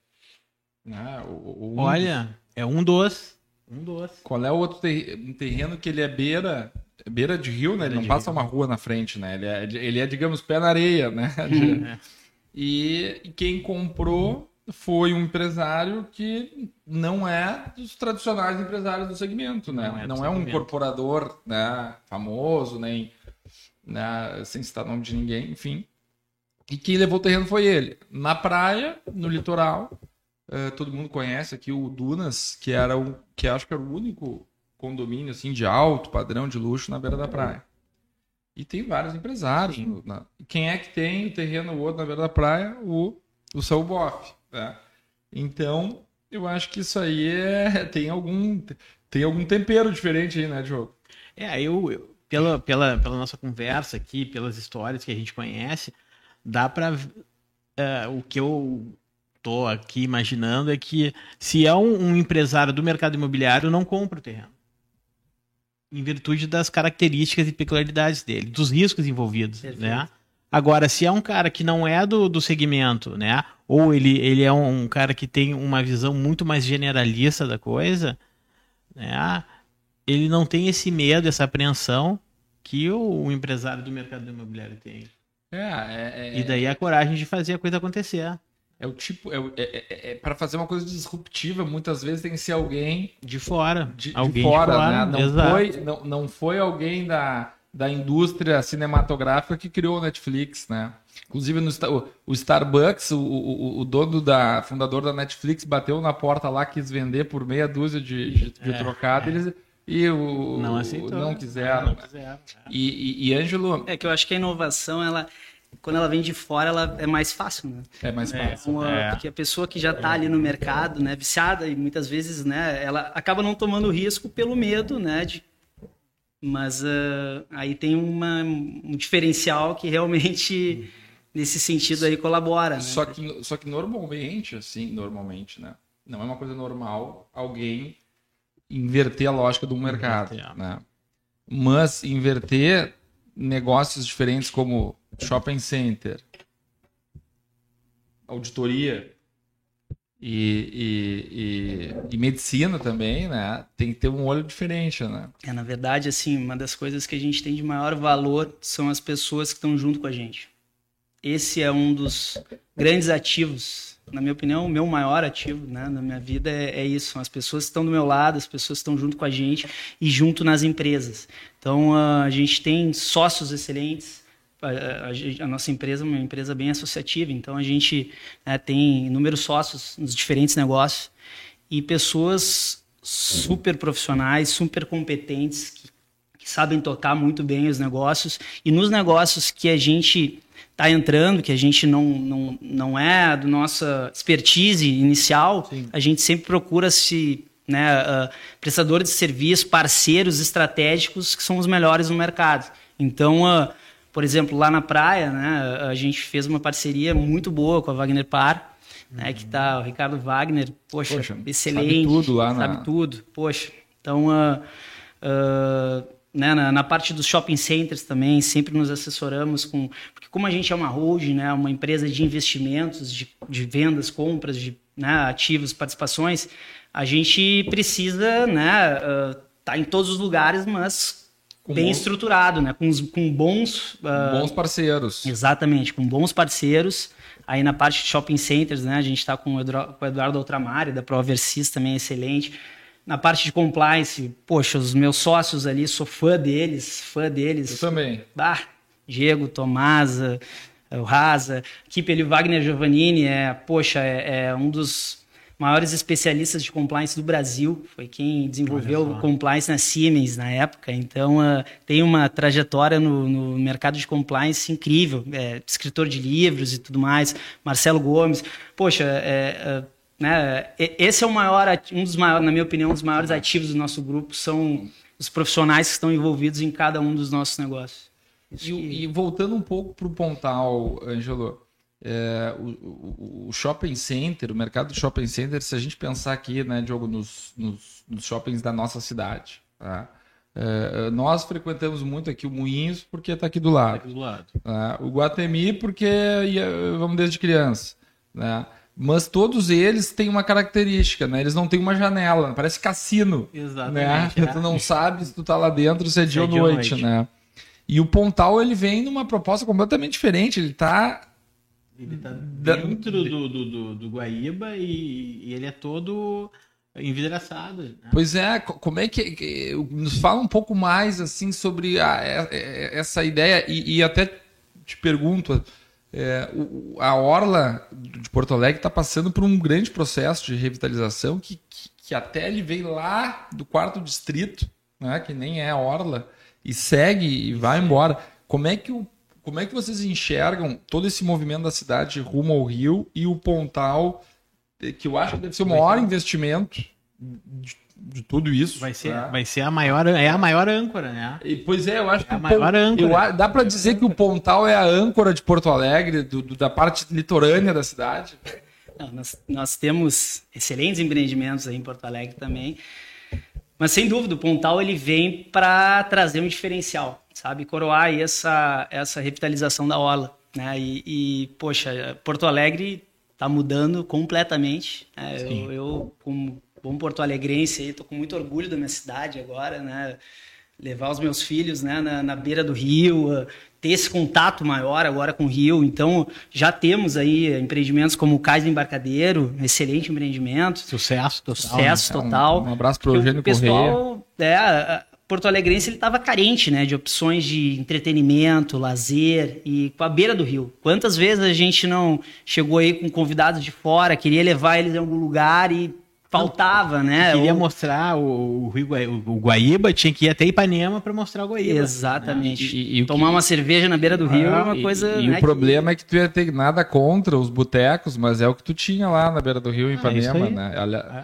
Né? O, Olha, é um dos um doce. Qual é o outro terreno, terreno que ele é beira, beira de rio, né? Ele não passa uma rua na frente, né? Ele é, ele é digamos, pé na areia, né? [laughs] De... e, quem comprou foi um empresário que não é dos tradicionais empresários do segmento, né? Não é, não é um corporador né, famoso, nem né, sem citar o nome de ninguém, enfim. E quem levou o terreno foi ele. Na praia, no litoral, Uh, todo mundo conhece aqui o Dunas, que era o que acho que era o único condomínio assim de alto padrão de luxo na beira da praia. E tem vários empresários. Na... Quem é que tem o terreno outro na beira da praia? O o seu bofe. Né? Então, eu acho que isso aí é, [laughs] tem, algum, tem algum tempero diferente aí, né, Diogo? É, eu, eu pela, pela, pela nossa conversa aqui, pelas histórias que a gente conhece, dá para é, o que eu tô aqui imaginando é que se é um, um, empresário do mercado imobiliário, não compra o terreno. Em virtude das características e peculiaridades dele, dos riscos envolvidos, Perfeito. né? Agora, se é um cara que não é do, do segmento, né? Ou ele, ele é um, um cara que tem uma visão muito mais generalista da coisa, né? Ele não tem esse medo, essa apreensão que o, o empresário do mercado imobiliário tem. É, é, é, e daí a coragem de fazer a coisa acontecer. É o tipo. É, é, é, é para fazer uma coisa disruptiva, muitas vezes tem que ser alguém. De fora. De, alguém de fora, de fora né? Não Exato. foi, não, não foi alguém da, da indústria cinematográfica que criou o Netflix, né? Inclusive no o, Starbucks, o, o, o, dono da fundador da Netflix bateu na porta lá, quis vender por meia dúzia de, de, de é, trocado, é. eles e o não, aceitou, não quiseram. Não quiseram é. e, e, e Ângelo... É que eu acho que a inovação, ela quando ela vem de fora, ela é mais fácil, né? É mais é, fácil. Uma, é. Porque a pessoa que já está ali no mercado, né, viciada e muitas vezes, né, ela acaba não tomando risco pelo medo, né, de mas uh, aí tem uma, um diferencial que realmente nesse sentido aí colabora, né? Só que só que normalmente, assim, normalmente, né? Não é uma coisa normal alguém inverter a lógica do mercado, inverter. né? Mas inverter negócios diferentes como shopping center, auditoria e, e, e, e, medicina também, né? Tem que ter um olho diferente, né? É, na verdade, assim, uma das coisas que a gente tem de maior valor são as pessoas que estão junto com a gente. Esse é um dos grandes ativos, na minha opinião, o meu maior ativo né, na minha vida é, é isso. São as pessoas que estão do meu lado, as pessoas que estão junto com a gente e junto nas empresas. Então, a gente tem sócios excelentes, a, a, nossa empresa é uma empresa bem associativa, então a gente né, tem inúmeros sócios nos diferentes negócios e pessoas super profissionais, super competentes, que, que sabem tocar muito bem os negócios. E nos negócios que a gente está entrando, que a gente não, não, não é do nossa expertise inicial, Sim. a gente sempre procura se né, uh, prestadores de serviço, parceiros estratégicos que são os melhores no mercado. Então, uh, por exemplo, lá na praia, né, a gente fez uma parceria muito boa com a Wagner Par, né, uhum. que tá o Ricardo Wagner, poxa, poxa excelente, sabe tudo lá, sabe na... tudo, poxa. Então, uh, uh, né, na, na, parte dos shopping centers também, sempre nos assessoramos com, porque como a gente é uma holding, né, uma empresa de investimentos, de, de vendas, compras, de né, ativos, participações, a gente precisa, né, uh, tá em todos os lugares, mas com bem bons... estruturado, né? Com, com bons... Uh... Bons parceiros. Exatamente, com bons parceiros. Aí na parte de shopping centers, né? A gente está com, o Eduardo Ultramari, da Proversis também excelente. Na parte de compliance, poxa, os meus sócios ali, sou fã deles, fã deles. Eu também. Ah, Diego, Tomasa, o Raza, equipe ali, Wagner Giovannini, é, poxa, é, é um dos maiores especialistas de compliance do Brasil, foi quem desenvolveu o compliance na Siemens na época, então uh, tem uma trajetória no, no, mercado de compliance incrível, é, escritor de livros e tudo mais, Marcelo Gomes, poxa, é, é, né, esse é o maior, um dos maiores, na minha opinião, um dos maiores ativos do nosso grupo, são os profissionais que estão envolvidos em cada um dos nossos negócios. E, que... e, voltando um pouco para o Pontal, Angelo, é, o, o, o, shopping center, o mercado de shopping center, se a gente pensar aqui, né, Diogo, nos, nos, nos shoppings da nossa cidade, tá? É, nós frequentamos muito aqui o Moinhos porque está aqui do lado. Tá aqui do lado. Tá? O Guatemi porque ia, vamos desde criança. Né? Mas todos eles têm uma característica, né? Eles não têm uma janela, parece cassino. Exatamente. Né? [laughs] É. Tu não sabe se tu tá lá dentro, se é dia, se é ou, noite, noite, né? E o Pontal ele vem numa proposta completamente diferente. Ele está ele tá dentro do, do, do, do Guaíba e, e, ele é todo envidraçado. Né? Pois é, como é que. Nos fala um pouco mais assim sobre a, essa ideia e, e até te pergunto. É, a Orla de Porto Alegre está passando por um grande processo de revitalização que, que, que, até ele veio lá do quarto distrito, né, que nem é a Orla, e segue e vai embora. Como é que o como é que vocês enxergam todo esse movimento da cidade rumo ao Rio e o Pontal, eh, que eu acho que deve ser o maior investimento de, de tudo isso. Vai ser, né? vai ser a maior, é a maior âncora, né? E, pois é, eu acho que a o maior Pon- âncora. eu dá para dizer que o Pontal é a âncora de Porto Alegre, do- do- da parte litorânea da cidade. Não, nós, nós temos excelentes empreendimentos aí em Porto Alegre também. Mas sem dúvida, o Pontal ele vem para trazer um diferencial, sabe? Coroar aí essa, essa revitalização da orla. Né? E, e, poxa, Porto Alegre está mudando completamente. né? Eu, eu, como bom porto-alegrense, estou com muito orgulho da minha cidade agora, né? levar os meus filhos né, na, na beira do rio, uh, ter esse contato maior agora com o rio. Então, já temos aí empreendimentos como o Cais do Embarcadeiro, excelente empreendimento, Sucesso total. sucesso né? Um- total. um abraço pro Porque Eugênio o pessoal, é, Porto Alegrense ele estava carente né, de opções de entretenimento, lazer e com a beira do rio. Quantas vezes a gente não chegou aí com convidados de fora, queria levar eles em algum lugar e faltava, né? Queria Ou- mostrar o, o, Rio Guai- o, Guaíba, tinha que ir até Ipanema para mostrar o Guaíba. Exatamente. E- e o Tomar uma cerveja na beira do rio é uma E- coisa. E, né, o problema é que tu ia ter nada contra os botecos, mas é o que tu tinha lá na beira do rio em Ah, isso Ipanema, aí. né? Olha, É.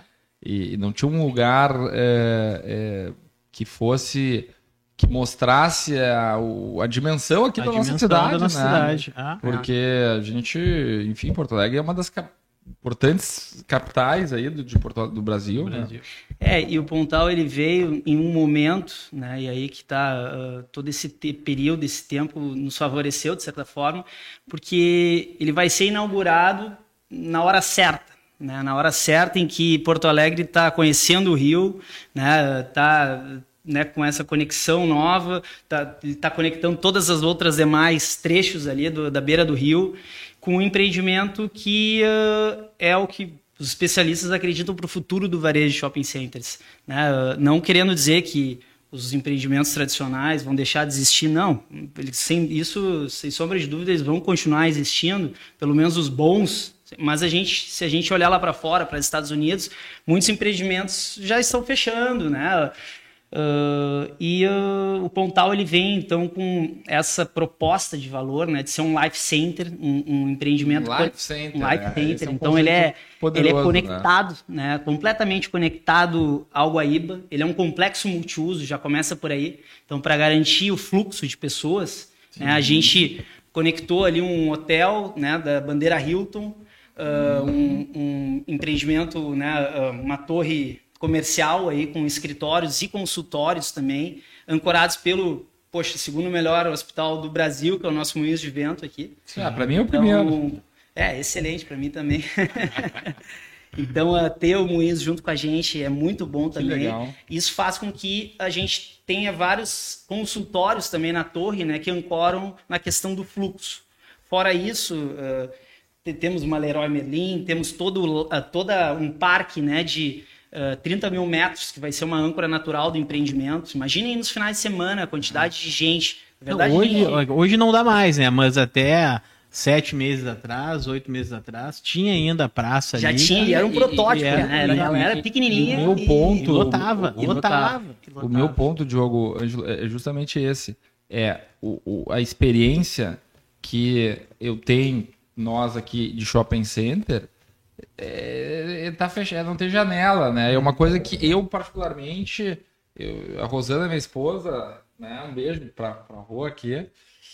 e, e não tinha um lugar é, é, que fosse que mostrasse a, a dimensão aqui A da nossa dimensão cidade, da nossa né? cidade. Ah, Porque a gente, enfim, Porto Alegre é uma das cap- importantes capitais aí do, de Porto, do Brasil, né? Brasil. É, e o Pontal ele veio em um momento, né, e aí que está todo esse período, esse tempo nos favoreceu de certa forma, porque ele vai ser inaugurado na hora certa, né, na hora certa em que Porto Alegre está conhecendo o Rio, né, tá né, com essa conexão nova, está tá conectando todas as outras demais trechos ali do- da beira do rio com um empreendimento que ah, é o que os especialistas acreditam para o futuro do varejo de shopping centers. Né? Ah, Não querendo dizer que os empreendimentos tradicionais vão deixar de existir, não. Eles, sem isso, sem sombra de dúvida, eles vão continuar existindo, pelo menos os bons. Mas a gente, se a gente olhar lá para fora, para os Estados Unidos, muitos empreendimentos já estão fechando, né? Uh, e uh, o Pontal ele vem então com essa proposta de valor, né, de ser um life center, um, um empreendimento Life center, um life né? center. É um então ele é conceito ele é poderoso, conectado, né? completamente conectado ao Guaíba. Ele é um complexo multiuso, já começa por aí. Então para garantir o fluxo de pessoas, né, a gente conectou ali um hotel, né, da bandeira Hilton, uh, um, um empreendimento, né, uma torre comercial aí com escritórios e consultórios também, ancorados pelo, poxa, segundo melhor hospital do Brasil, que é o nosso Moinhos de Vento aqui. Ah, para mim é o primeiro. Então, é, excelente para mim também. [laughs] então, ter o Moinhos junto com a gente é muito bom também. Isso faz com que a gente tenha vários consultórios também na torre, né, que ancoram na questão do fluxo. Fora isso, uh, te- temos uma Leroy Merlin, temos todo uh, toda um parque, né, de uh, 30 mil metros, que vai ser uma âncora natural do empreendimento. Imaginem nos finais de semana a quantidade de gente. Não, verdade, hoje, gente- hoje não dá mais, né? Mas até sete meses atrás, oito meses atrás, tinha ainda a praça Já ali. tinha, e era um E- protótipo, e era- né? Era, e- ela era e- pequenininha. e o meu ponto- E lotava, e lotava. O meu ponto, Diogo, Ângelo, é justamente esse. É o, o- a experiência que eu tenho, nós aqui de shopping center, é, é, tá fechado, não tem janela, né? É uma coisa que eu, particularmente, eu- a Rosana, minha esposa, né? Um beijo pra, pra rua aqui.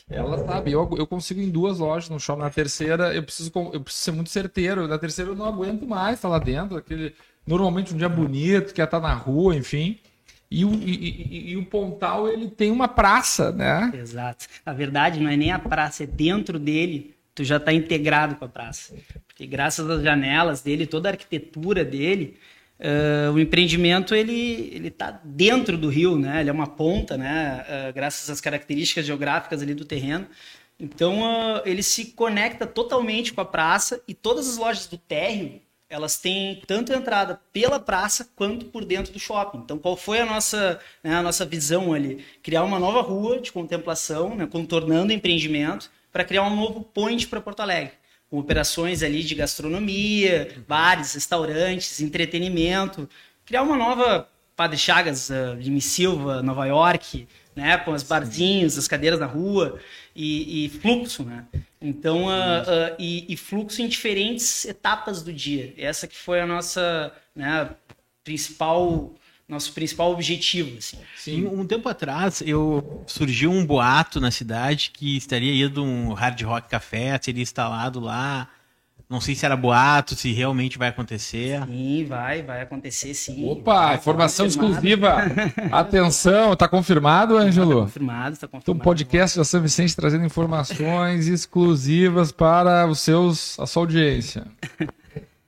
Ela sabe, eu, eu consigo em duas lojas no shopping. Na terceira, eu preciso, eu preciso ser muito certeiro. Na terceira, eu não aguento mais estar lá dentro. Aquele, normalmente, um dia bonito, quer estar na rua, enfim. E o, e, e- e o Pontal, ele tem uma praça, né? Exato. Na verdade, não é nem a praça, é dentro dele, tu já está integrado com a praça. Porque graças às janelas dele, toda a arquitetura dele, ah, o empreendimento ele ele está dentro do rio, né? Ele é uma ponta, né? Ah, graças às características geográficas ali do terreno. Então ah, ele se conecta totalmente com a praça e todas as lojas do térreo elas têm tanto entrada pela praça quanto por dentro do shopping. Então, qual foi a nossa, né, a nossa visão ali? Criar uma nova rua de contemplação, né, contornando o empreendimento, para criar um novo point para Porto Alegre. Com operações ali de gastronomia, bares, restaurantes, entretenimento. Criar uma nova Padre Chagas, uh, Silva, Nova York, né? Com os barzinhos, as cadeiras na rua e, e fluxo, né? Então, uh, uh, e, e, fluxo em diferentes etapas do dia. Essa que foi a nossa né, principal nosso principal objetivo. Assim. Sim, um tempo atrás eu surgiu um boato na cidade que estaria indo um Hard Rock Café, seria instalado lá. Não sei se era boato, se realmente vai acontecer. Sim, vai, vai acontecer sim. Opa, vai, informação exclusiva. [laughs] Atenção, tá confirmado, Ângelo? Tá confirmado, tá confirmado. Então, podcast da São Vicente trazendo informações [laughs] exclusivas para os seus, a sua audiência.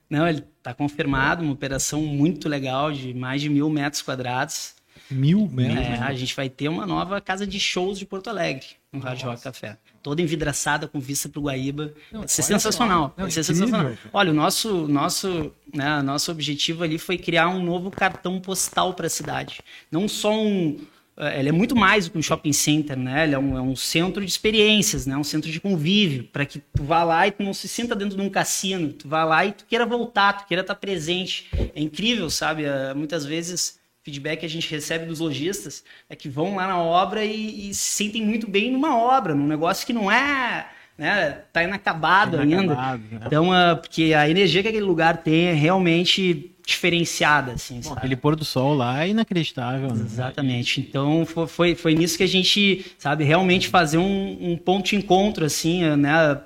Não, ele está confirmado, uma operação muito legal de mais de mil metros quadrados. Mil metros? É, a gente vai ter uma nova casa de shows de Porto Alegre, no Hard Rock Café. Toda envidraçada com vista para o Guaíba. Não, vai ser sensacional. Não, vai ser sensacional. Olha, o nosso, nosso, né, nosso objetivo ali foi criar um novo cartão postal para a cidade. Não só um, é, ele é muito mais do que um shopping center, né? Ele é um, é um centro de experiências, né? Um centro de convívio, para que tu vá lá e tu não se sinta dentro de um cassino, tu vá lá e tu queira voltar, tu queira estar presente. É incrível, sabe? É, muitas vezes feedback que a gente recebe dos lojistas é que vão lá na obra e, e se sentem muito bem numa obra, num negócio que não é né? Tá inacabado, inacabado ainda. Né? Então, uh, porque a energia que aquele lugar tem é realmente diferenciada, assim, Bom, Aquele pôr do sol lá é inacreditável. Né? Exatamente. Então, foi, foi, foi nisso que a gente, sabe, realmente fazer um, um ponto de encontro, assim, né?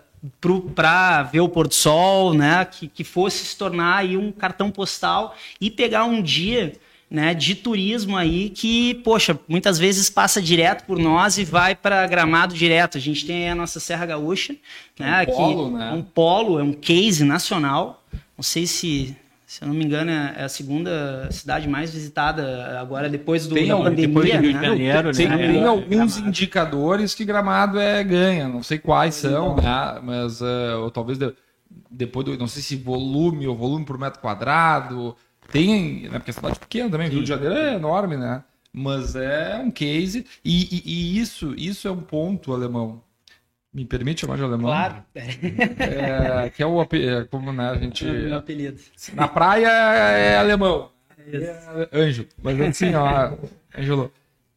para ver o pôr do sol, né, que, que fosse se tornar aí um cartão postal e pegar um dia né, de turismo aí que, poxa, muitas vezes passa direto por nós e vai para Gramado direto. A gente tem a nossa Serra Gaúcha, né, um polo, né? um polo, é um case nacional. Não sei se se eu não me engano, é a segunda cidade mais visitada agora depois do, tem, da pandemia. Depois de Rio de né? Janeiro, tem, né? tem, tem é, alguns Gramado. indicadores que Gramado é ganha, não sei quais são, né? mas uh, ou talvez de, depois do, não sei se volume ou volume por metro quadrado, tem, né, porque a cidade é pequena também, Sim. Rio de Janeiro é enorme, né? Mas é um case, e, e, e isso, isso é um ponto, alemão. Me permite chamar de alemão? Claro. É, que é o é, como né, a gente. É o meu apelido. Na praia é alemão. É anjo. Mas assim, ó, Ângelo,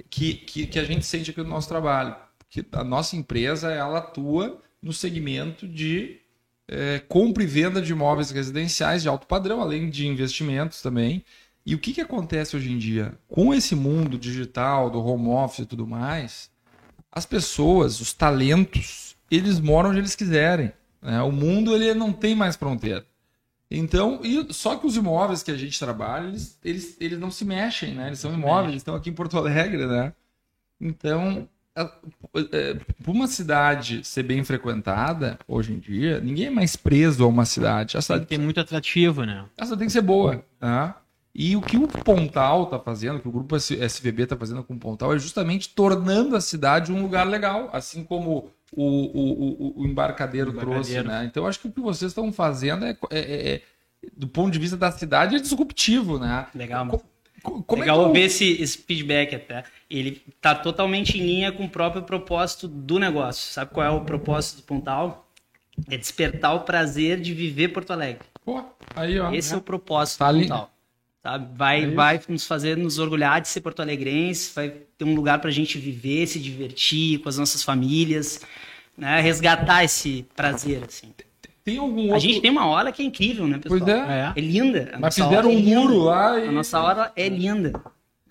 que, que, que a gente sente aqui no nosso trabalho. Que a nossa empresa ela atua no segmento de é, compra e venda de imóveis residenciais de alto padrão, além de investimentos também. E o que, que acontece hoje em dia? Com esse mundo digital, do home office e tudo mais, as pessoas, os talentos, eles moram onde eles quiserem. Né? O mundo ele não tem mais fronteira. Então, e, só que os imóveis que a gente trabalha, eles, eles, eles não se mexem, né? Eles são imóveis, eles estão aqui em Porto Alegre, né? Então, é, por uma cidade ser bem frequentada hoje em dia, ninguém é mais preso a uma cidade. A cidade tem muito atrativo, né? A cidade tem que ser boa. Tá? E o que o Pontal está fazendo, que o grupo SVB está fazendo com o Pontal, é justamente tornando a cidade um lugar legal, assim como o, o, o, o embarcadeiro, o trouxe. Né? Então, acho que o que vocês estão fazendo é, é, é, do ponto de vista da cidade, é disruptivo. Né? Legal. Como Legal é que... ver esse, esse feedback até. Ele está totalmente em linha com o próprio propósito do negócio. Sabe qual é o propósito do Pontal? É despertar o prazer de viver Porto Alegre. Pô, aí, ó. Esse é, é o propósito tá do Pontal. Sabe? Vai, é vai nos fazer nos orgulhar de ser porto-alegrense, vai ter um lugar para a gente viver, se divertir com as nossas famílias, né? resgatar esse prazer. Assim. Tem algum outro... A gente tem uma hora que é incrível, né, pessoal? Pois é. É, linda. A Mas fizeram um é muro lá e... A nossa hora é linda.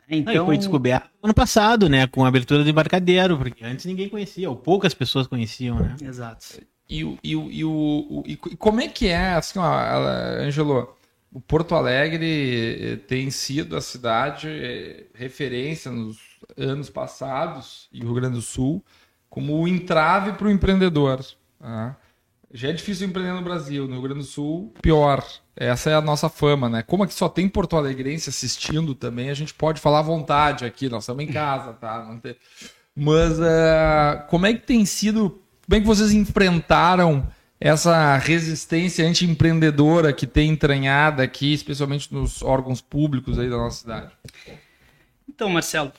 Então... Não, foi descoberto ano passado, né? Com a abertura do embarcadeiro, porque antes ninguém conhecia, ou poucas pessoas conheciam, né? Exato. E, e, e, e, o, e, como é que é, assim, ó, Angelo, o Porto Alegre eh, tem sido a cidade eh, referência nos anos passados, e Rio Grande do Sul, como o entrave para o empreendedor. Tá? Já é difícil empreender no Brasil, no Rio Grande do Sul, pior. Essa é a nossa fama, né? Como aqui só tem Porto Alegrense assistindo também, a gente pode falar à vontade aqui, nós estamos em casa, tá? Mas uh, como é que tem sido, como é que vocês enfrentaram essa resistência anti-empreendedora que tem entranhada aqui, especialmente nos órgãos públicos aí da nossa cidade? Então, Marcelo,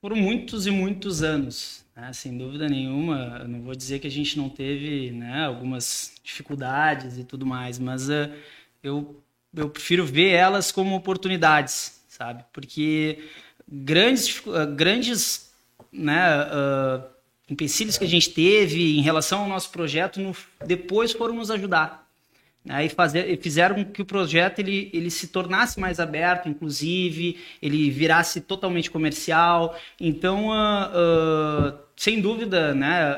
por muitos e muitos anos, né? Sem dúvida nenhuma, não vou dizer que a gente não teve né, algumas dificuldades e tudo mais, mas uh, eu, eu prefiro ver elas como oportunidades, sabe? Porque grandes, grandes né, uh, empecilhos que a gente teve em relação ao nosso projeto no, depois foram nos ajudar. Né, e, fazer, fizeram com que o projeto ele, ele se tornasse mais aberto, inclusive, ele virasse totalmente comercial. Então, uh, uh, sem dúvida, né,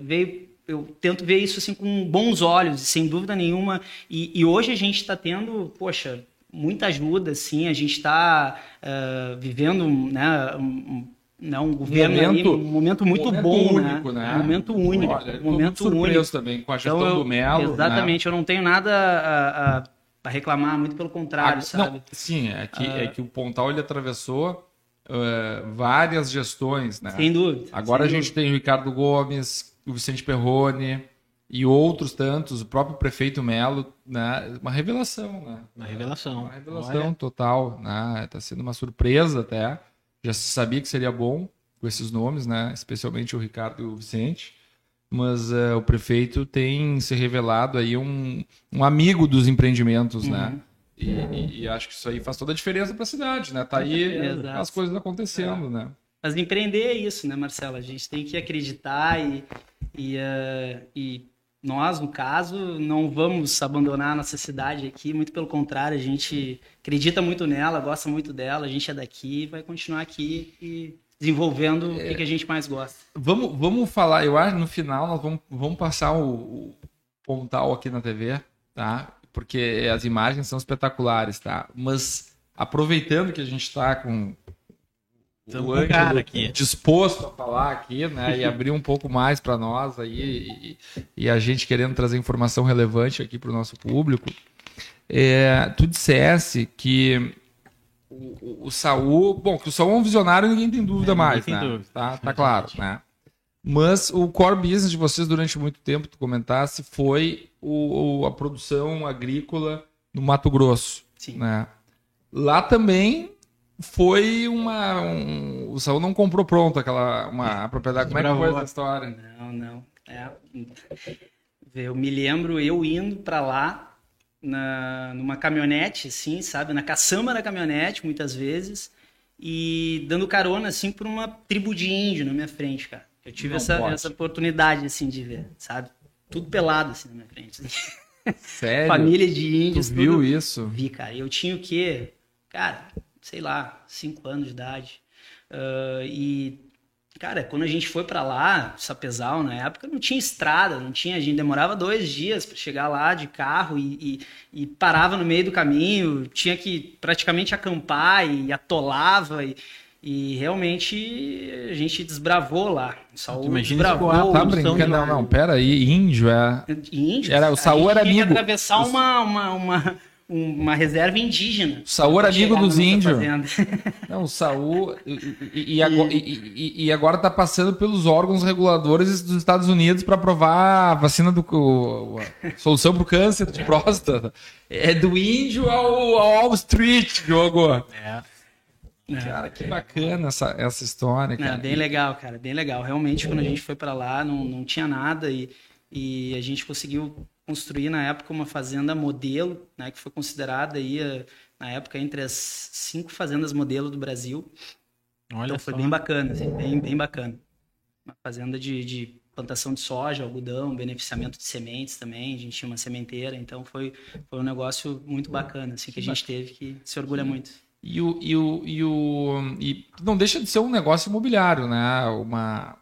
veio eu tento ver isso assim com bons olhos, sem dúvida nenhuma. E, e hoje a gente está tendo, poxa, muita ajuda, assim. A gente está uh, vivendo, né, um, não, um governo momento, aí, um momento muito momento bom, né? único, né? né? Um momento único, Olha, um momento único. também com a gestão então, do Melo. Né? Exatamente, né? eu não tenho nada a, a, a, reclamar, muito pelo contrário, a, sabe? Não, sim, é que, uh, é que o Pontal ele atravessou uh, várias gestões, né? Sem dúvida. Agora sem a gente dúvida. tem o Ricardo Gomes, o Vicente Perrone e outros tantos, o próprio prefeito Melo, né? Uma revelação, né? Uma revelação. Uma revelação Olha. total, né? Tá sendo uma surpresa até. Já se sabia que seria bom com esses nomes, né? Especialmente o Ricardo e o Vicente. Mas uh, o prefeito tem se revelado aí um, um amigo dos empreendimentos, né? uhum. né? E, e, e, acho que isso aí faz toda a diferença para a cidade, né? Tá aí as coisas acontecendo, é. né? Mas empreender é isso, né, Marcelo? A gente tem que acreditar e, e, uh, e nós, no caso, não vamos abandonar a nossa cidade aqui, muito pelo contrário, a gente acredita muito nela, gosta muito dela, a gente é daqui, vai continuar aqui e desenvolvendo é, o que a gente mais gosta. Vamos, vamos falar, eu acho no final nós vamos, vamos passar o, o Pontal aqui na TV, tá? Porque as imagens são espetaculares, tá? Mas aproveitando que a gente está com o Ângelo aqui. disposto a falar aqui, né? E abrir um pouco mais para nós aí e, e, a gente querendo trazer informação relevante aqui para o nosso público. É, tu dissesse que o, o, Saul, bom, que o Saul é um visionário, ninguém tem dúvida é, mais, tem né? Dúvida. Tá, tá claro, né? Mas o core business de vocês durante muito tempo, tu comentasse, foi o, a produção agrícola no Mato Grosso. Sim. Né? Lá também foi uma. Um, o Saul não comprou pronto aquela uma [laughs] propriedade. Como é que foi essa história? Não, não. É, eu me lembro eu indo para lá na, numa caminhonete, assim, sabe? Na caçamba da caminhonete, muitas vezes, e dando carona, assim, por uma tribo de índio na minha frente, cara. Eu tive essa, essa oportunidade, assim, de ver, sabe? Tudo pelado, assim, na minha frente. Sério? Família de índios. Tu viu tudo. isso? Vi, cara. Eu tinha o quê? Cara, sei lá, cinco anos de idade. Uh, e, cara, quando a gente foi para lá, Sapezal, na época, não tinha estrada, não tinha, a gente demorava dois dias para chegar lá de carro e, e, e, parava no meio do caminho, tinha que praticamente acampar e atolava e, e realmente a gente desbravou lá. O Saul Imagina desbravou. Tá brincando, não, não, pera aí, índio é... Índio? Era, o Saul era amigo. atravessar uma, uma, uma uma reserva indígena. O Saul era amigo dos índios. [laughs] Não, o Saul. E, e, e, agora, e, agora tá passando pelos órgãos reguladores dos Estados Unidos para aprovar a vacina do. A solução para o câncer de próstata. É do índio ao, ao Wall Street, jogo. É. Cara, que bacana essa, essa história. Cara. É, bem legal, cara, bem legal. Realmente, quando a gente foi para lá, não, não tinha nada e, e a gente conseguiu construir na época uma fazenda modelo, né, que foi considerada aí eh, na época entre as cinco fazendas modelo do Brasil. Olha então foi só. bem bacana, assim, bem, bem bacana. Uma fazenda de, de, plantação de soja, algodão, beneficiamento de sementes também. A gente tinha uma sementeira, então foi, foi um negócio muito bacana, assim, que a gente teve que se orgulha muito. E o, e o, e o e não deixa de ser um negócio imobiliário, né? Uma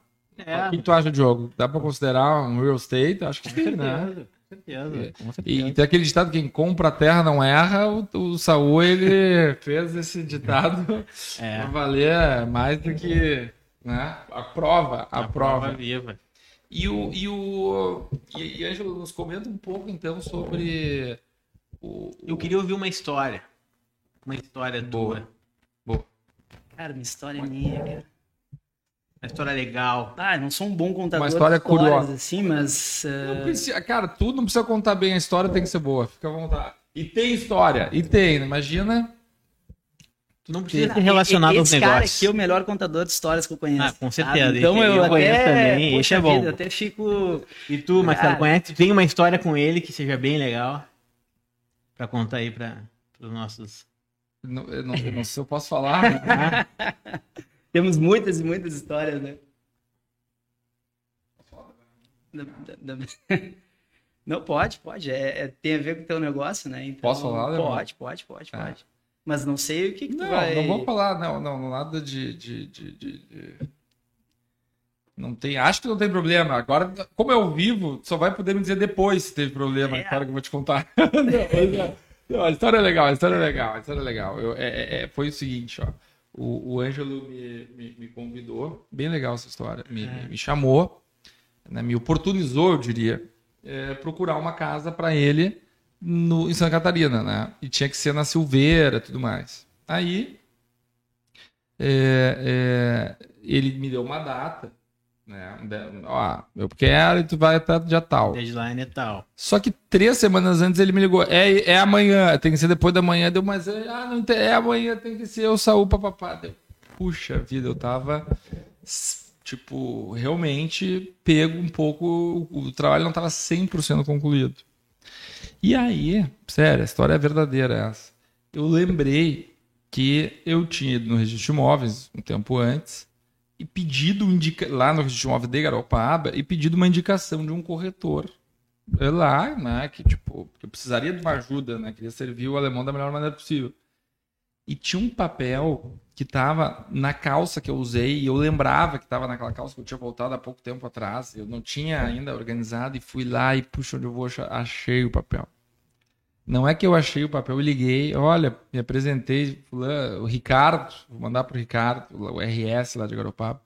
é. O que tu acha, Diogo? Dá para considerar um real estate? Acho que sim, né? Certeza, com certeza. E tem aquele ditado: quem compra a terra não erra. O, o Saul ele [laughs] fez esse ditado é. para valer mais do que né? a prova. A, a prova. prova viva. E o, e o e, e Ângelo, nos comenta um pouco então sobre. O, Eu queria ouvir uma história. Uma história Boa. tua. Boa. Cara, uma história minha, cara. Uma história legal. Ah, não sou um bom contador uma história de curiosa. assim, mas. Uh... Precisa, cara, tudo não precisa contar bem a história, tem que ser boa. Fica à vontade. E tem história, e tem, imagina. Tu não precisa ser relacionado aos negócios. Esse cara aqui é o melhor contador de histórias que eu conheço. Ah, com certeza. Então eu, eu até, conheço também, esse é bom. Vida, eu até fico. E tu, Marcelo, conhece? Tem uma história com ele que seja bem legal para contar aí para os nossos Não, eu não, eu não sei se eu posso falar. Né? [laughs] [laughs] Temos muitas e muitas histórias, né? [laughs] Não, pode, pode. É, é- tem a ver com o teu negócio, né? Então, Posso falar? Pode, pode, pode, pode. Mas não sei o que, que Não, vai... não vou falar, não, não, nada de, de, de, de- Não tem, acho que não tem problema. Agora, como é ao vivo, só vai poder me dizer depois se teve problema, É. claro que eu vou te contar. [laughs] não, é- não, a história é legal, a história é legal, a história é legal. Eu- é- é- é- foi o seguinte, ó. O, o Ângelo me, me, me convidou, bem legal essa história, me, É. me- chamou, né, me oportunizou, eu diria, é, procurar uma casa para ele no, em Santa Catarina, né? E tinha que ser na Silveira e tudo mais. Aí é, é, ele me deu uma data, De- Ó, eu quero e tu vai até dia tal. Deadline é tal. Só que três semanas antes ele me ligou. É, é amanhã, tem que ser depois da manhã. Deu, mas é, ah, não tem, é amanhã, tem que ser o Saúl papapá. Deu, puxa vida, eu tava tipo, realmente pego um pouco. O, o trabalho não tava 100% concluído. E aí, sério, a história é verdadeira essa. Eu lembrei que eu tinha ido no registro de imóveis um tempo antes e pedido indica... lá no registro de Garopaba e pedido uma indicação de um corretor lá, né, que tipo, que eu precisaria de uma ajuda, né, queria servir o alemão da melhor maneira possível. E tinha um papel que tava na calça que eu usei e eu lembrava que tava naquela calça que eu tinha voltado há pouco tempo atrás, eu não tinha ainda organizado e fui lá e puxa onde eu vou, achei o papel. Não é que eu achei o papel e liguei, olha, me apresentei, fulano, o Ricardo, vou mandar pro Ricardo, o RS lá de Garopaba.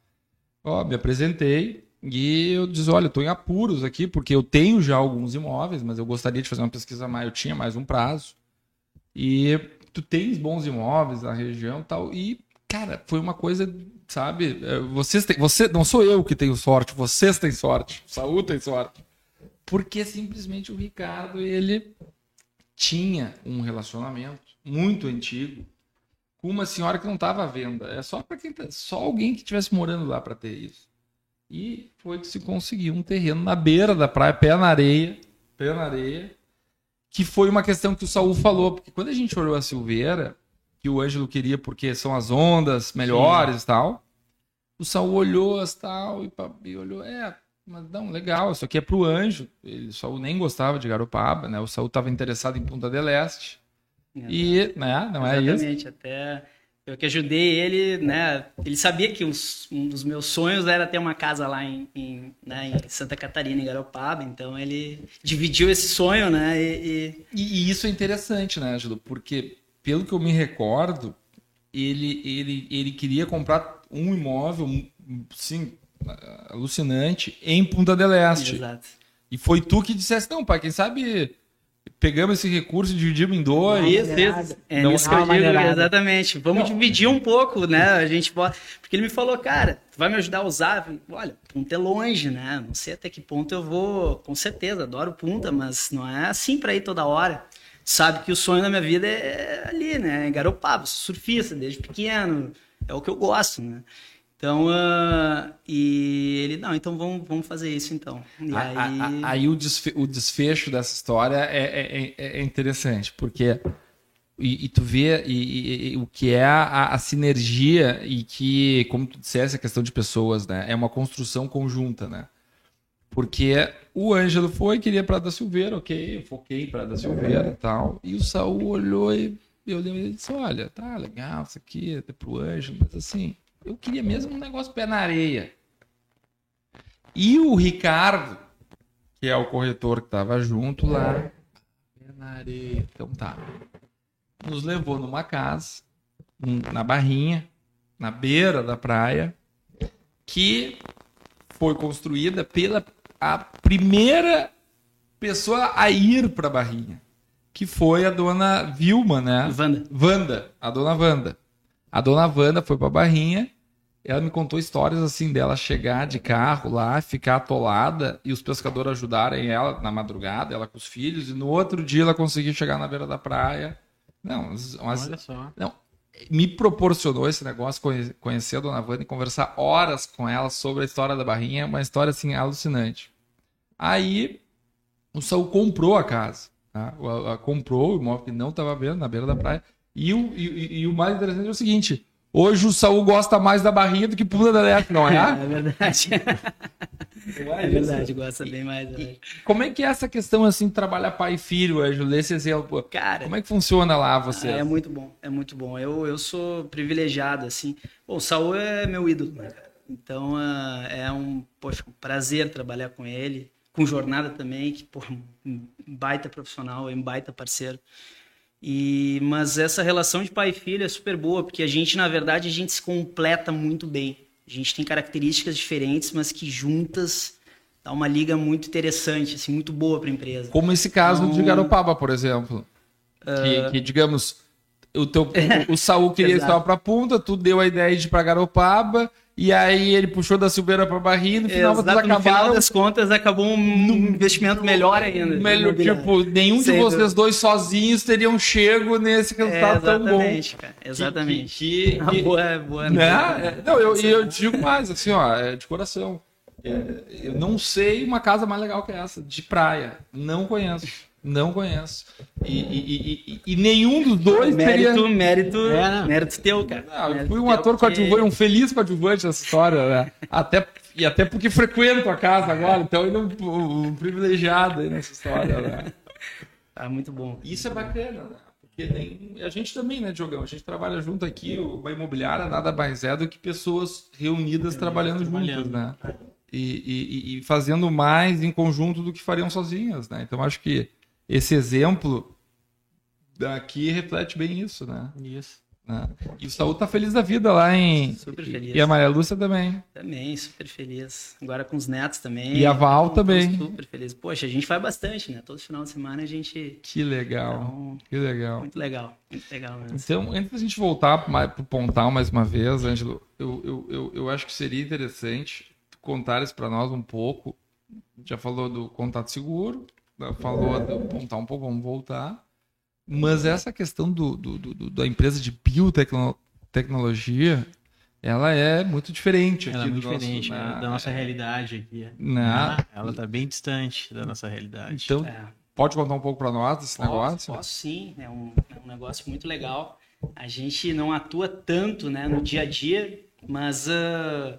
Ó, me apresentei e eu disse, olha, tô em apuros aqui, porque eu tenho já alguns imóveis, mas eu gostaria de fazer uma pesquisa mais, eu tinha mais um prazo. E tu tens bons imóveis na região tal. E, cara, foi uma coisa, sabe? eh, Vocês têm, você, não sou eu que tenho sorte, vocês têm sorte, Saúl tem sorte. Porque simplesmente o Ricardo, ele tinha um relacionamento muito antigo com uma senhora que não estava à venda. É só para quem tá, só alguém que estivesse morando lá para ter isso. E foi que se conseguiu um terreno na beira da praia, pé na areia, pé na areia, que foi uma questão que o Saul falou, porque quando a gente olhou a Silveira, que o Ângelo queria porque são as ondas melhores e tal, o Saul olhou as tal e, e olhou, é, mas não, legal, isso aqui é pro Anjo. Ele, o Saul nem gostava de Garopaba, né? O Saul estava interessado em Punta del Este. E, né, não é isso? Exatamente, até eu que ajudei ele, né? Ele sabia que uns- um dos meus sonhos era ter uma casa lá em, em, né, em Santa Catarina, em Garopaba, então ele dividiu esse sonho, né? E, E, e isso é interessante, né, Ângelo? Porque, pelo que eu me recordo, ele, ele, ele queria comprar um imóvel, sim, alucinante, em Punta del Este. exato. E foi tu que dissesse, não, pai, quem sabe pegamos esse recurso e dividimos em dois. Isso, isso. É Não nisso há que eu digo, exatamente. Vamos dividir um pouco, né? A gente bota... Porque ele me falou, cara, tu vai me ajudar a usar? Olha, Punta é longe, né? Não sei até que ponto eu vou. Com certeza, adoro Punta, mas não é assim pra ir toda hora. Sabe que o sonho da minha vida é ali, né? Em Garopaba, surfista desde pequeno, é o que eu gosto, né? Então, ah, e ele, não, então vamos, vamos fazer isso então. E aí, a- a- Aí o, desfe- o desfecho dessa história é, é- é- é interessante, porque e, e tu vê e- e- o que é a, a sinergia e que, como tu dissesse, a questão de pessoas, né? É uma construção conjunta, né? Porque o Ângelo foi, queria Prada Silveira, ok, eu foquei em Prada Silveira e tal. E o Saul olhou e eu olhei e disse, olha, tá legal isso aqui, até pro Ângelo, mas assim, eu queria mesmo um negócio pé na areia. E o Ricardo, que é o corretor que estava junto lá, pé na areia, então tá. Nos levou numa casa, na Barrinha, na beira da praia, que foi construída pela a primeira pessoa a ir para Barrinha, que foi a dona Vilma, né? Wanda. Wanda, a dona Wanda. A dona Wanda foi pra Barrinha, ela me contou histórias assim dela chegar de carro lá, ficar atolada e os pescadores ajudarem ela na madrugada, ela com os filhos, e no outro dia ela conseguiu chegar na beira da praia. Não, umas- Olha só. não, me proporcionou esse negócio, conhe- conhecer a dona Wanda e conversar horas com ela sobre a história da Barrinha, uma história assim alucinante. Aí o Saul comprou a casa, tá? Comprou o imóvel que não estava vendo na beira da praia E o, e, e o mais interessante é o seguinte: hoje o Saul gosta mais da barrinha do que pula da elétrica, não [laughs] é? É verdade. É verdade, gosta bem mais. E né? como é que é essa questão assim, de trabalhar pai e filho, Ângelo? Esse exemplo. Cara, Como é que funciona lá você? Ah, é muito bom, é muito bom. Eu, eu sou privilegiado, assim. Bom, o Saul é meu ídolo, né, cara? Então ah, é um, poxa, um prazer trabalhar com ele, com jornada também, que, pô, um baita profissional, é um baita parceiro. E, mas essa relação de pai e filho é super boa, porque a gente, na verdade, a gente se completa muito bem. A gente tem características diferentes, mas que juntas dá uma liga muito interessante, assim, muito boa para a empresa. Como esse caso de Então- Garopaba, por exemplo. Que, que, digamos, o, teu, o, [laughs] o Saul queria estar pra punta, tu deu a ideia de ir pra Garopaba, e aí ele puxou da Silveira pra Barrinha, e no final vocês Exato, no final acabaram. das contas, acabou um investimento melhor ainda. Melhor, tipo, nenhum de Sem vocês dois sozinhos teriam chego nesse É, resultado tão bom. exatamente, cara. Exatamente. Que, que- que- [laughs] boa, boa. né? É, Não, eu, e eu digo mais, assim, ó, é de coração. É, eu não sei uma casa mais legal que essa, de praia. Não conheço. Não conheço. E, e- e- e- nenhum dos dois Mérito, teria. mérito, É, não. mérito teu, cara. Não, Mérito fui um ator coadjuvante, um feliz coadjuvante nessa história, né? Até, e até porque frequento a casa agora, então eu um, um privilegiado aí nessa história, né? [laughs] Tá muito bom. Isso é bacana, né? Porque nem... a gente também, né, Diogão? A gente trabalha junto aqui, uma imobiliária nada mais é do que pessoas reunidas trabalhando, trabalhando. juntas, né? E, e- e- e fazendo mais em conjunto do que fariam sozinhas, né? Então acho que esse exemplo daqui reflete bem isso, né? Isso. né? E o Saúl tá feliz da vida lá em. Super feliz. E a Maria Lúcia também. Também, super feliz. Agora com os netos também. E a Val Então, também. Super feliz. Poxa, a gente vai bastante, né? Todo final de semana a gente. Que legal. Então, Que legal. muito legal. Muito legal mesmo. Então, antes da gente voltar pro Pontal mais uma vez, Ângelo, eu, eu, eu, eu acho que seria interessante tu contares para nós um pouco. Já falou do contato seguro, falou do Pontal um pouco, vamos voltar. Mas essa questão do, do- do- do- da empresa de biotecnologia, ela é muito diferente aqui Ela é muito do nosso- diferente né, na- da nossa realidade aqui. na- Ah, Ela tá bem distante da nossa realidade. Então, É. pode contar um pouco para nós desse Posso, negócio? Posso sim, é um, é um negócio muito legal. A gente não atua tanto né, no dia a dia, mas ah,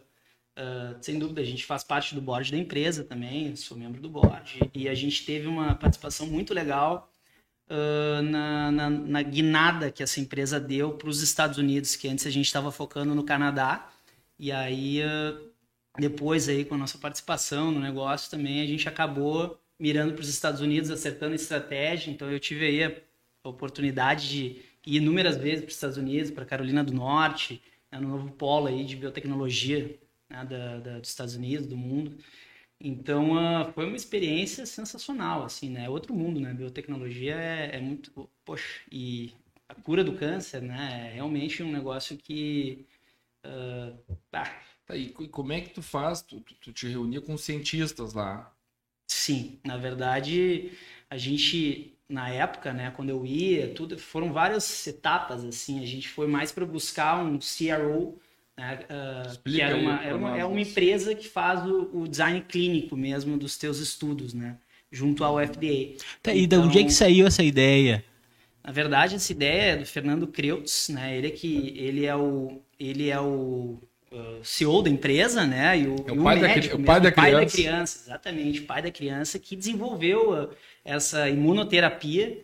ah, sem dúvida a gente faz parte do board da empresa também, sou membro do board. E a gente teve uma participação muito legal ah, na, na, na guinada que essa empresa deu para os Estados Unidos, que antes a gente estava focando no Canadá. E aí, ah, depois aí com a nossa participação no negócio também, a gente acabou mirando para os Estados Unidos, acertando a estratégia. Então eu tive aí a oportunidade de ir inúmeras vezes para os Estados Unidos, para Carolina do Norte, né, no novo polo aí de biotecnologia né, da, da- dos Estados Unidos, do mundo. Então ah, foi uma experiência sensacional, assim, né? É outro mundo, né? Biotecnologia é, é muito, poxa, e a cura do câncer, né? É realmente um negócio que ah, Tá, e co- como é que tu faz? Tu, tu- tu te reunia com cientistas lá. Sim, na verdade, a gente na época, né, quando eu ia, tudo foram várias etapas assim. A gente foi mais para buscar um CRO, né, ah, que era uma, era uma, é uma empresa que faz o, o design clínico mesmo dos teus estudos, né, junto ao FDA. Tá, e de onde é que Então, saiu essa ideia? Na verdade, essa ideia é do Fernando Kreutz, né? Ele é que ele é o ele é o uh, CEO da empresa, né? E o, É o e pai da médico o pai da pai da criança. criança, exatamente, o pai da criança que desenvolveu uh, essa imunoterapia,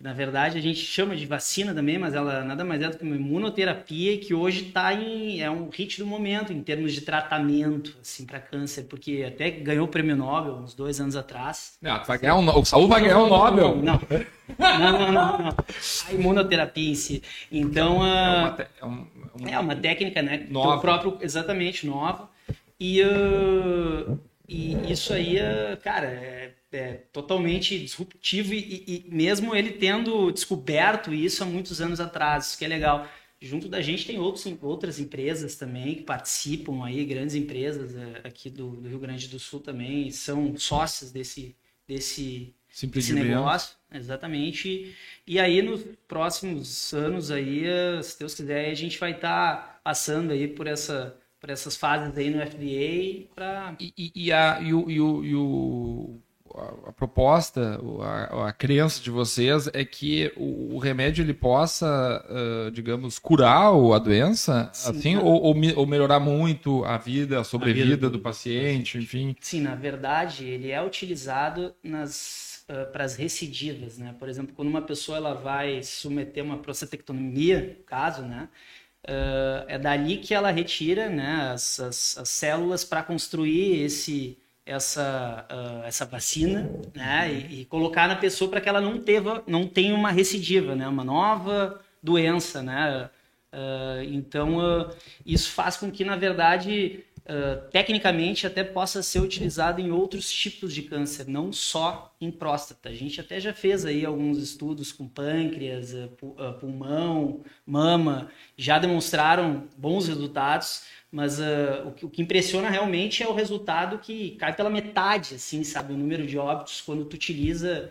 que na verdade a gente chama de vacina também, mas ela nada mais é do que uma imunoterapia que hoje está em é um hit do momento em termos de tratamento assim para câncer, porque até ganhou o prêmio Nobel uns dois anos atrás. Ah, tu vai ganhar um, o Saúl vai ganhar o Nobel. Não. Não, não, não, não. A imunoterapia em si. Então, É ah, uma, te- é um- um- é uma técnica, né? Nova. próprio, exatamente, nova. E, ah, e isso aí, ah, cara, é, é totalmente disruptivo e, e- mesmo ele tendo descoberto isso há muitos anos atrás, isso que é legal. Junto da gente tem outros, outras empresas também que participam aí, grandes empresas eh, aqui do, do Rio Grande do Sul também, são sócias desse, desse, simples esse de ver. negócio, exatamente. E aí nos próximos anos aí, se Deus quiser, a gente vai estar passando aí por essa por essas fases aí no FDA para E, e- e a, e o, e o- e o- a, a proposta, a, a, crença de vocês é que o, o remédio ele possa, uh, digamos, curar a doença, Sim, assim, ou, ou, ou, melhorar muito a vida, a sobrevida a vida do, do paciente, enfim. Sim, na verdade, ele é utilizado nas uh, para as recidivas, né? Por exemplo, quando uma pessoa ela vai submeter uma prostatectomia, caso, né? Uh, é dali que ela retira né, as, as, as células para construir esse, essa, uh, essa vacina né, e, e, colocar na pessoa para que ela não, teva, não tenha uma recidiva, né, uma nova doença. Né? Uh, então, isso faz com que, na verdade, Uh, tecnicamente até possa ser utilizado em outros tipos de câncer, não só em próstata. A gente até já fez aí alguns estudos com pâncreas, uh, pulmão, mama, já demonstraram bons resultados, mas uh, o, que, o, que, impressiona realmente é o resultado que cai pela metade, assim, sabe, o número de óbitos quando tu utiliza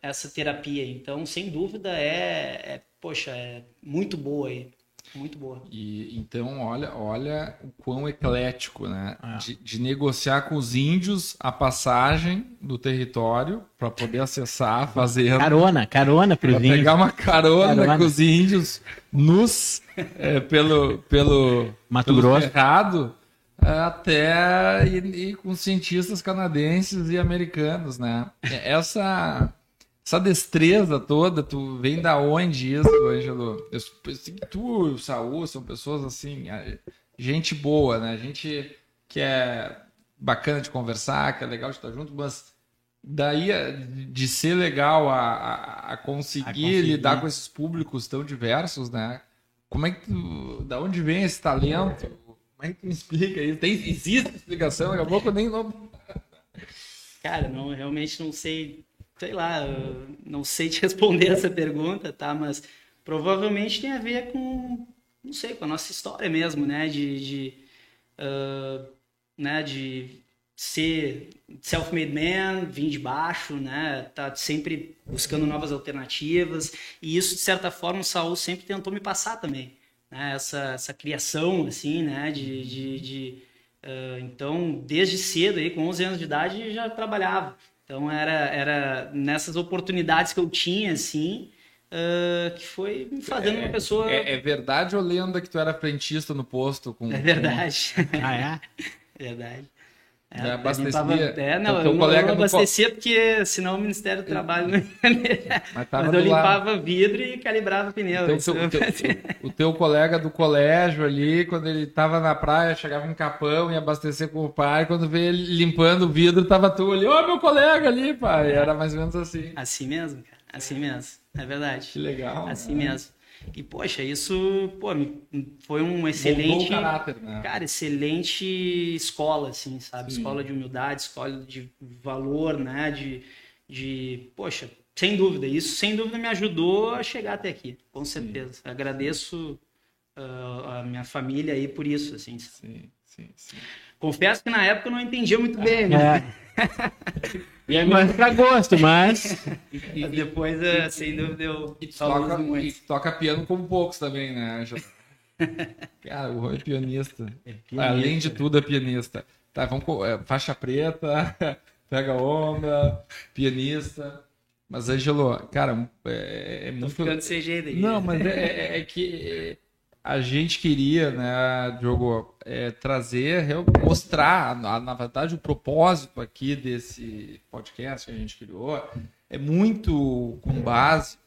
essa terapia. Então, sem dúvida, é, é poxa, é muito boa aí. Muito boa. E então, olha, olha o quão eclético, né? É. De, de, negociar com os índios a passagem do território para poder acessar, fazer. Carona, carona para os índios. Pegar uma carona, carona, com os índios nos é, pelo pelo Mato pelo Grosso. Até e, e com cientistas canadenses e americanos, né? Essa essa destreza toda, tu vem da onde isso, Ângelo? Eu, assim, tu e o Saul são pessoas assim, gente boa, né? Gente que é bacana de conversar, que é legal de estar junto, mas daí de ser legal a, a, a, conseguir, a conseguir, lidar com esses públicos tão diversos, né? Como é que tu, da onde vem esse talento? Como é que tu me explica isso? Tem, existe explicação? Daqui a pouco eu nem não... Cara, não, realmente não sei sei lá, não sei te [laughs] responder essa pergunta, tá? Mas provavelmente tem a ver com, não sei, com a nossa história mesmo, né? De, de uh, né? De ser self-made man, vir de baixo, né? Tá sempre buscando novas alternativas e isso de certa forma o Saul sempre tentou me passar também, né? Essa, essa criação assim, né? De, de, de uh, então desde cedo aí com 11 anos de idade já trabalhava então era, era nessas oportunidades que eu tinha, assim, uh, que foi me fazendo é, uma pessoa. É, é, verdade ou lenda que tu era frentista no posto? Com, é verdade. Com... ah, é? [laughs] verdade. É, é abastecia. É, não, eu, não abastecia porque senão o Ministério do Trabalho não ia [laughs] Mas, Mas eu limpava lado. vidro e calibrava pneu. Então, o, teu, o, teu colega do colégio ali, quando ele estava na praia, chegava em Capão e abastecer com o pai, quando veio ele limpando o vidro, tava tu ali, ô oh, meu colega ali, pai. Era mais ou menos assim. Assim mesmo, cara. Assim mesmo. É verdade. Que legal. Assim né? mesmo. E, poxa, isso pô, foi um excelente. caráter, né? Cara, excelente escola, assim, sabe? Sim. Escola de humildade, escola de valor, né? De, de. Poxa, sem dúvida. Isso, sem dúvida, me ajudou a chegar até aqui, com certeza. Sim. Agradeço uh, a minha família aí por isso, assim. Sim, sim, sim. Confesso que na época eu não entendia muito bem, né? É. [laughs] E é mais pra gosto, mas. [laughs] e, depois, uh, sem dúvida, eu. E toca, e toca piano como poucos também, né, [laughs] Cara, o Rui é pianista. é pianista. Além de tudo, é pianista. Tá, vamos com é, faixa preta, [laughs] pega onda, pianista. Mas, Angelo, cara, é, é muito. Tô ficando sem jeito aí. Não, mas é, é, é que a gente queria, né, Diogo, é, trazer, mostrar, na, na, verdade, o propósito aqui desse podcast que a gente criou é muito com base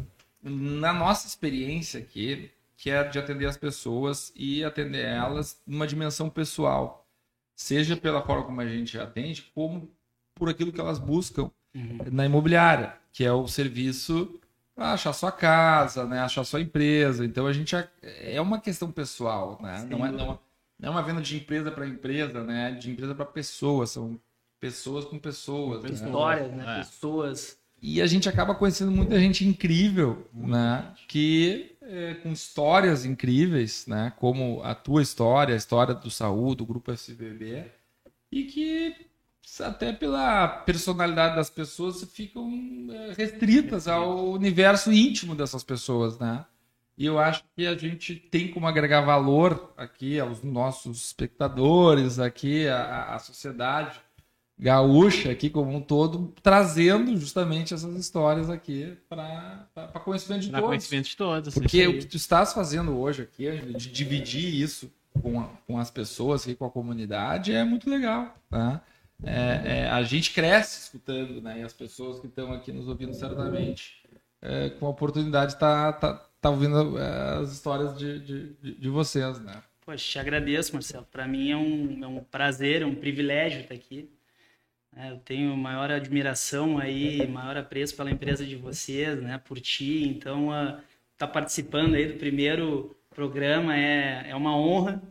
na nossa experiência aqui, que é de atender as pessoas e atender elas numa dimensão pessoal, seja pela forma como a gente atende, como por aquilo que elas buscam uhum. na imobiliária, que é o serviço achar sua casa, né? Achar sua empresa. Então a gente é uma questão pessoal, né? Não é, não, é uma venda de empresa para empresa, né? De empresa para pessoas. São pessoas com pessoas. Com né? Histórias, né? É. Pessoas. E a gente acaba conhecendo muita gente incrível, né? Que é, com histórias incríveis, né? Como a tua história, a história do Saúl, do Grupo SBB, e que até pela personalidade das pessoas, ficam é, restritas ao universo íntimo dessas pessoas, né? E eu acho que a gente tem como agregar valor aqui aos nossos espectadores, aqui à, à sociedade, gaúcha aqui como um todo, trazendo justamente essas histórias aqui para conhecimento de Pra todos. conhecimento de todos. Porque o que tu estás fazendo hoje aqui, de dividir isso com, a- com as pessoas aqui, com a comunidade, é muito legal. Tá? É, é, a gente cresce escutando, né? E as pessoas que estão aqui nos ouvindo certamente é, com a oportunidade tá, tá, tá ouvindo é, as histórias de, de, de- vocês, né? Poxa, te agradeço, Marcelo. Para mim é um, é um prazer, é um privilégio estar aqui. É, eu tenho maior admiração aí, maior apreço pela empresa de vocês, né, por ti. Então, estar participando aí do primeiro programa é, é uma honra.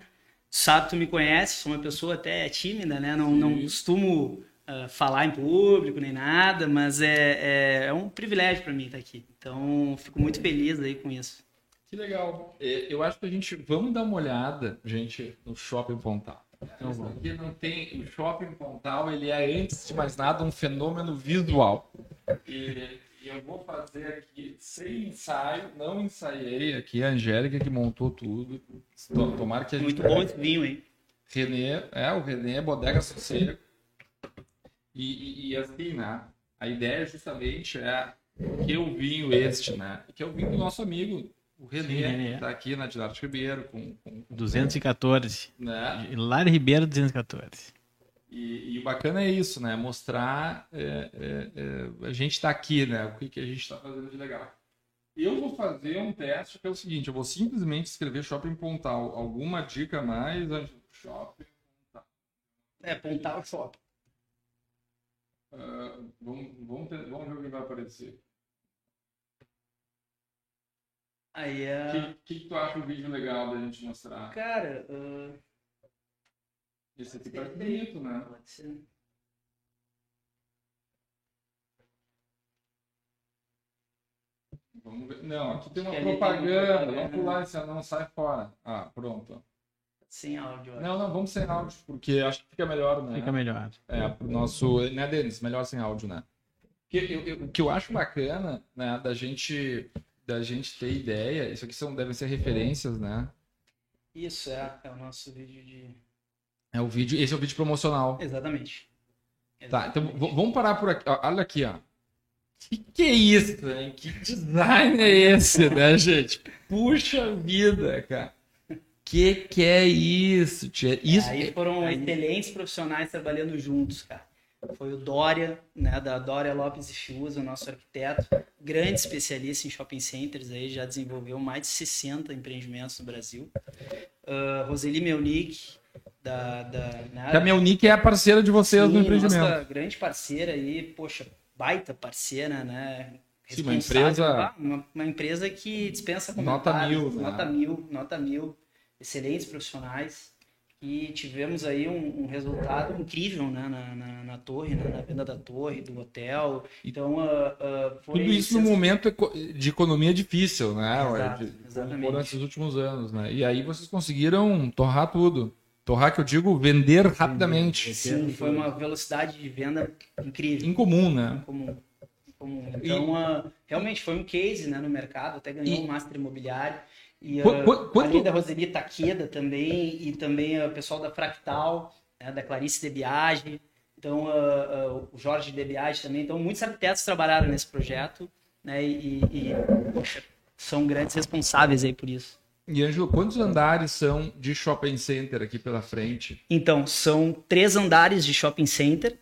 Sabe, tu me conhece, sou uma pessoa até tímida, né? Não, não costumo ah, falar em público nem nada, mas é, é, é um privilégio para mim estar aqui. Então, fico muito feliz aí com isso. Que legal. É, Eu acho que a gente. Vamos dar uma olhada, gente, no Shopping Pontal. Então, aqui não tem. O Shopping Pontal, ele é, antes de mais nada, um fenômeno visual. E, e eu vou fazer aqui, sem ensaio, não ensaiei aqui, a Angélica que montou tudo. To- Tomara que a gente. Muito bom esse vinho, hein? Renê, é, o Renê, Bodega Sossego. E, e, e assim, né? A ideia justamente é que o vinho este, né? Que é o vinho do nosso amigo, o Renê, Sim, Renê. que tá aqui na Dilário Ribeiro, com, com, 214. né? Hilário Ribeiro 214. E, e o bacana é isso, né? Mostrar é, é, é, a gente tá aqui, né? O que, que a gente tá fazendo de legal. Eu vou fazer um teste que é o seguinte, eu vou simplesmente escrever Shopping Pontal. Alguma dica mais? Shopping É, Pontal Shop. Ah, vamos, vamos, ter- vamos ver o que vai aparecer. Aí O é. que, que tu acha o vídeo legal da gente mostrar? Cara, ah, Esse aqui parece bonito, né? pode ser. Vamos ver. Não, aqui tem uma tem propaganda. propaganda. Vamos pular esse não sai fora. Ah, pronto. Sem áudio. Não, não, vamos sem áudio, porque acho que fica melhor, né? Fica melhor. É, pro nosso. Né, Denis? Melhor sem áudio, né? Que eu- eu- O que eu acho bacana, né, da gente, da gente ter ideia, isso aqui são, devem ser referências, né? Isso é, é o nosso vídeo de. É o vídeo, esse é o vídeo promocional. Exatamente. Tá, então Exatamente. vamos parar por aqui. Olha aqui, ó. Que que é isso, hein? Que design é esse, né, [laughs] gente? Puxa vida, cara. Que que é isso, tia? Isso Aí foram excelentes profissionais trabalhando juntos, cara. Foi o Dória, né, da Dória Lopes e Fiuza, o nosso arquiteto, grande especialista em shopping centers, aí já desenvolveu mais de 60 empreendimentos no Brasil. Uh, Roseli Melnick, da, da, né, a Melnick é a parceira de vocês no Sim, empreendimento. Nossa grande parceira aí, poxa, baita parceira, né? Sim, uma empresa- ah, Uma, uma empresa que dispensa Nota comentários. mil, né? Nota mil, nota mil. Excelentes profissionais. E tivemos aí um, um resultado incrível né, na, na, na torre, né, na venda da torre, do hotel. Então, ah, foi Tudo isso no momento de economia difícil, né? Exato, De- exatamente. Foram esses últimos anos, né? E aí vocês conseguiram torrar tudo. Torrar, que eu digo, vender rapidamente. Sim, foi uma velocidade de venda incrível. Incomum, né? comum. comum. Então, ah, realmente foi um case né, no mercado, até ganhou E- um Master Imobiliário. E Qu- qu- quanto- Roseli Taqueda também, e também ah, o pessoal da Fractal, né, da Clarice de Biage, então ah, o Jorge de Biage também. Então, muitos arquitetos trabalharam nesse projeto né, e, e, poxa, são grandes responsáveis aí por isso. E, Ângelo, quantos andares são de shopping center aqui pela frente? Então, são três andares de shopping center,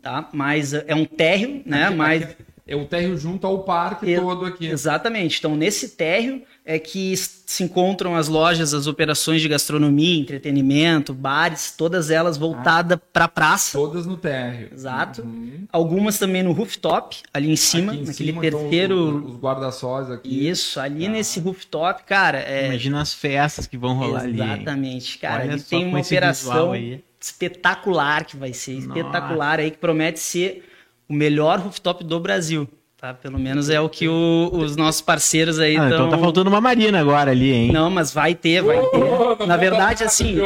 tá? Mas ah, é um térreo, né? Aqui- Mas aqui É o térreo junto ao parque Ex- todo aqui. Exatamente. Então, nesse térreo é que se encontram as lojas, as operações de gastronomia, entretenimento, bares, todas elas voltadas para a praça. Todas no térreo. Exato. Uhum. Algumas também no rooftop, ali em cima, Aqui em naquele cima, então, terceiro. os, os guarda-sóis aqui. Isso, ali Tá. nesse rooftop, cara, é. Imagina as festas que vão rolar ali. hein? Exatamente, cara. Olha ali só tem uma operação espetacular que vai ser, Nossa. espetacular aí, que promete ser o melhor rooftop do Brasil. Tá? Pelo menos é o que o- os nossos parceiros aí Ah, estão. então tá faltando uma marina agora ali, hein? Não, mas vai ter, vai ter. Na [laughs] verdade, assim,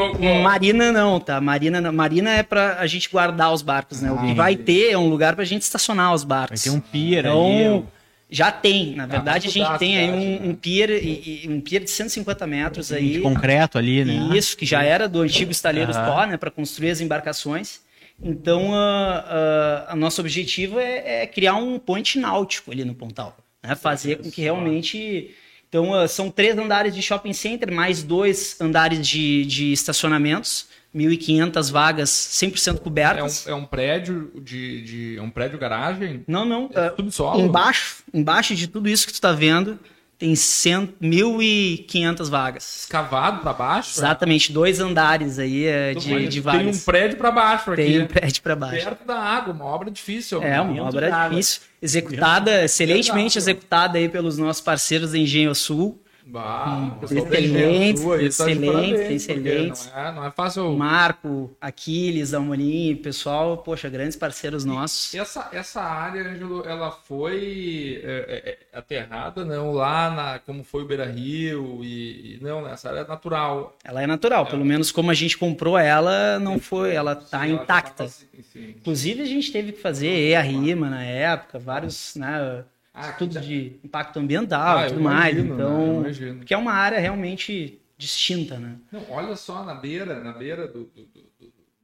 marina não, tá? Marina não. Marina é pra a gente guardar os barcos, né? O que Ah, vai ter é um lugar pra gente estacionar os Vai barcos. ter um pier Então, ali. já tem. Na verdade, a mas gente tem aí um, um pier, e- e- um pier de 150 metros De aí. concreto ali, né? Isso, que já era do antigo estaleiro Aham. Spó, né? Para construir as embarcações. Então, a, a, a nosso objetivo é, é, criar um point náutico ali no Pontal. Né? Fazer com que realmente. Então, uh, são três andares de shopping center, mais dois andares de, de estacionamentos. 1.500 vagas 100% cobertas. É um, é um prédio de, de, é um prédio garagem? Não, não. É tudo solo? Embaixo, embaixo de tudo isso que tu está vendo, tem 1.500 vagas. Escavado para baixo? Exatamente, dois andares aí é, de, de vagas. Tem um prédio para baixo aqui. Tem um prédio para baixo. Perto da água, uma obra difícil. É, uma obra difícil. Executada, excelentemente executada aí pelos nossos parceiros da Engenho Sul. Bah, excelente, excelente, excelente. Não é, não é fácil. Marco, Aquiles, Almorim, pessoal, poxa, grandes parceiros nossos. E essa, essa área, Ângelo, ela foi é, é, aterrada, não, lá na, como foi o Beira Rio, e, e não, essa área é natural. Ela é natural, é. pelo menos como a gente comprou ela, não foi, ela tá sim, intacta. Ela assim, Inclusive a gente teve que fazer a rima na época, vários, né? Ah, tudo tá. de impacto ambiental ah, e tudo mais. Então, né? que é uma área realmente distinta, né? Não, olha só na beira, na beira do, do,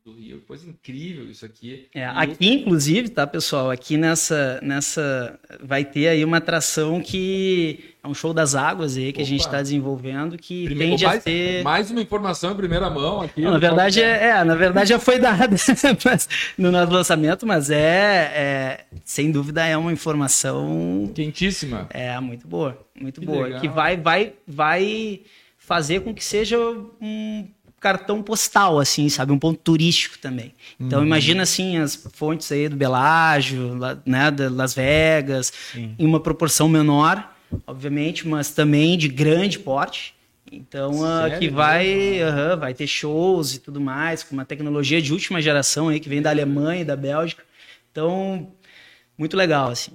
do, rio, coisa incrível isso aqui. É, aqui, inclusive, tá, pessoal? Aqui nessa, nessa vai ter aí uma atração que é um show das águas aí que Opa. a gente está desenvolvendo que Primeiro, tende mais, a ter mais uma informação em primeira mão aqui. Não, na verdade é, é, na verdade já foi [laughs] dada no nosso lançamento, mas é, é, sem dúvida é uma informação quentíssima. É muito boa, muito que boa, legal. que vai vai vai fazer com que seja um cartão postal, assim, sabe? Um ponto turístico também. Então, uhum. imagina, assim, as fontes aí do Belágio, né, de Las Vegas, Sim. em uma proporção menor, obviamente, mas também de grande porte. Então, uh, que vai, vai ter shows e tudo mais, com uma tecnologia de última geração aí, que vem da Alemanha e da Bélgica. Então, muito legal, assim.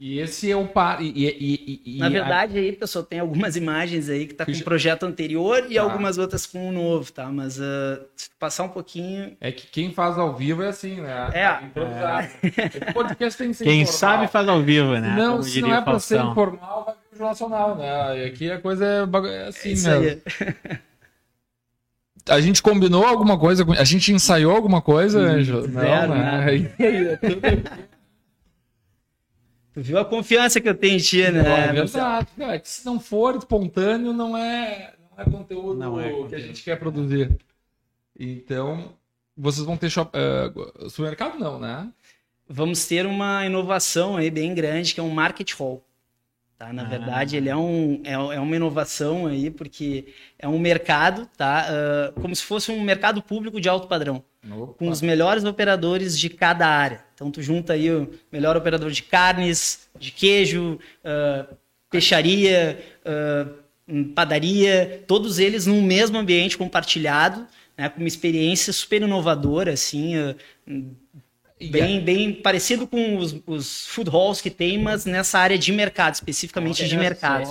E esse é o par. E, e, e, Na verdade, a... aí, pessoal, tem algumas [laughs] imagens aí que tá com o um projeto anterior e tá. algumas outras com o um novo, tá? Mas uh, se passar um pouquinho. É que quem faz ao vivo é assim, né? É. é. podcast tem que ser Quem informal. sabe faz ao vivo, né? Não, Como se não é para ser informal, vai pro nacional, né? E aqui a coisa é, é assim, é mesmo. A gente combinou alguma coisa, a gente ensaiou alguma coisa, Anjo? Não, né? né? [laughs] Tu viu a confiança que eu tenho em ti, né? Não, é verdade. Não, é que se não for espontâneo, não é, não é conteúdo não é que a gente quer produzir. Então, vocês vão ter shop, uh, supermercado não, né? Vamos ter uma inovação aí bem grande, que é um market hall. Tá? Na ah. verdade, ele é, um, é, é, uma inovação aí, porque é um mercado, tá? Uh, como se fosse um mercado público de alto padrão, Opa. com os melhores operadores de cada área. Então, tu junta aí o melhor operador de carnes, de queijo, uh, peixaria, uh, padaria, todos eles num mesmo ambiente compartilhado, né, com uma experiência super inovadora, assim, Bem, bem parecido com os, os food halls que tem, mas nessa área de mercado, especificamente de mercado.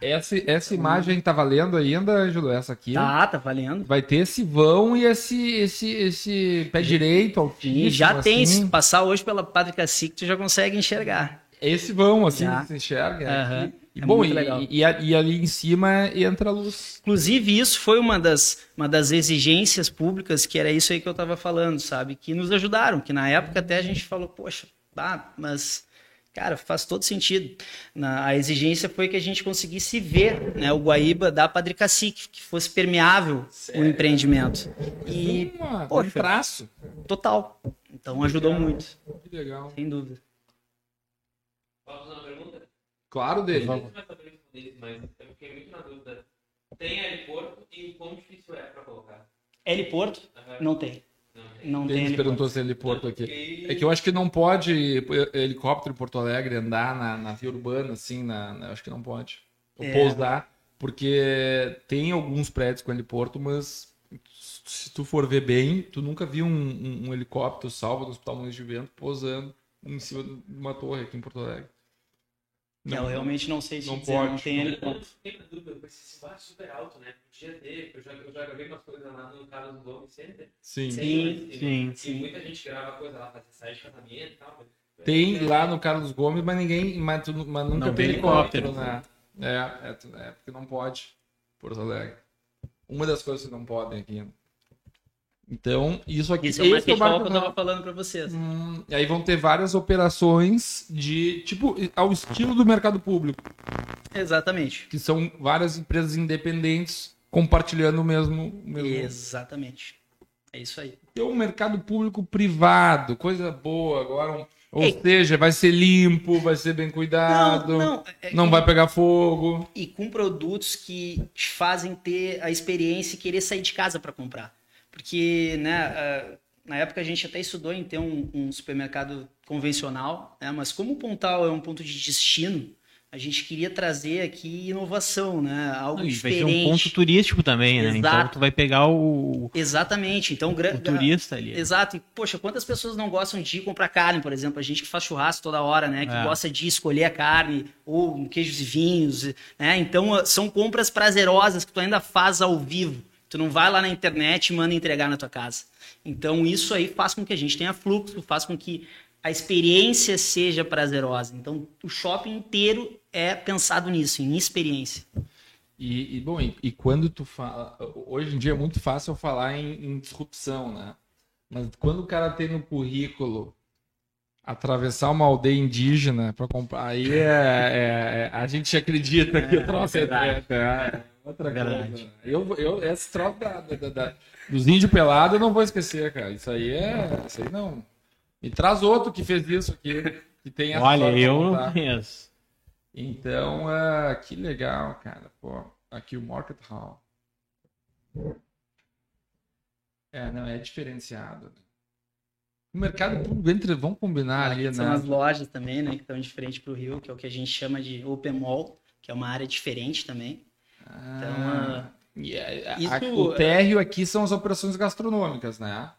Essa, essa imagem tá valendo ainda, Ângelo? Essa aqui? Tá, tá valendo. Vai ter esse vão e esse, esse, esse pé direito altíssimo. E já tem, assim. se passar hoje pela Padre Cacique, tu já consegue enxergar. Esse vão, assim, já. se enxerga. Uhum. E, é bom, e, e, e, ali em cima entra a luz. Inclusive, isso foi uma das, uma das exigências públicas, que era isso aí que eu estava falando, sabe? Que nos ajudaram, que na época até a gente falou, poxa, ah, mas, cara, faz todo sentido. Na, a exigência foi que a gente conseguisse ver né, o Guaíba da Padre Cacique, que fosse permeável Sério? o empreendimento. E, uma, poxa, um traço. Total. Então ajudou muito. Que legal. Sem dúvida. Vamos pergunta? Claro, dele. Se mas eu fiquei muito na dúvida. Tem heliporto e quão difícil é para colocar? Heliporto? Uhum. Não tem. Não tem. Ele perguntou se é heliporto aqui. É que eu acho que não pode helicóptero em Porto Alegre andar na, na via urbana, assim, na, na, acho que não pode. Ou é. pousar, porque tem alguns prédios com heliporto, mas se tu for ver bem, tu nunca viu um, um, um helicóptero salvo do Hospital Muniz de Vento pousando em cima de uma torre aqui em Porto Alegre. Não, eu realmente não sei se não dizer, pode. não tem ele. Eu fiquei na dúvida, com esse espaço super alto, né? Podia ter, eu já, eu já gravei umas coisas lá no Carlos Gomes Center. Sim. Sim, sim, sim. E muita gente grava coisa lá, fazer sair de casamento e tal. Tem lá no Carlos Gomes, mas ninguém, mas, mas nunca não tem helicóptero, né? É, é, é, porque não pode, Porto Alegre. Uma das coisas que não podem aqui. Então, isso aqui Isso é o esse é o marketing marco que eu tava falando pra vocês. Hum, e aí vão ter várias operações de, tipo, ao estilo do mercado público, Exatamente. que são várias empresas independentes compartilhando o mesmo... mesmo... Exatamente. É isso aí. Tem um mercado público privado, coisa boa agora. um- Ou Ei. seja, vai ser limpo, vai ser bem cuidado, não, é- é- vai pegar fogo. E com produtos que te fazem ter a experiência e querer sair de casa para comprar. Porque, né, ah, na época a gente até estudou em ter um, um supermercado convencional, né, mas como o Pontal é um ponto de destino, a gente queria trazer aqui inovação, né, algo E vai ser diferente. um ponto turístico também, né? Então Exato. tu vai pegar o, Exatamente. Então, gra- o turista ali. Exato. E, poxa, quantas pessoas não gostam de ir comprar carne, por exemplo? A gente que faz churrasco toda hora, né? Que É. gosta de escolher a carne, ou queijos e vinhos, né? Então, ah, são compras prazerosas que tu ainda faz ao vivo. Tu não vai lá na internet e manda entregar na tua casa. Então, isso aí faz com que a gente tenha fluxo, faz com que a experiência seja prazerosa. Então, o shopping inteiro é pensado nisso, em experiência. E, e, bom, e, e quando tu fala. Hoje em dia é muito fácil eu falar em, em disrupção, né? Mas quando o cara tem no currículo atravessar uma aldeia indígena para comprar, aí é, é- é- a gente acredita que o troço é, verdade. é- é outra Verdade. coisa. Eu, eu, esse troço da, da- da- dos índios pelados eu não vou esquecer, cara. Isso aí é. Isso aí não. Me traz outro que fez isso aqui. Que tem essa Olha, eu não conheço. Então, ah, que legal, cara. Pô, aqui o Market Hall. É, não, é diferenciado. O mercado público, entre, vamos combinar ali, São né? as lojas também, né, que estão de frente para o Rio, que é o que a gente chama de Open Mall, que é uma área diferente também. Ah, e a- a- isso- é o térreo aqui são as operações gastronômicas, né?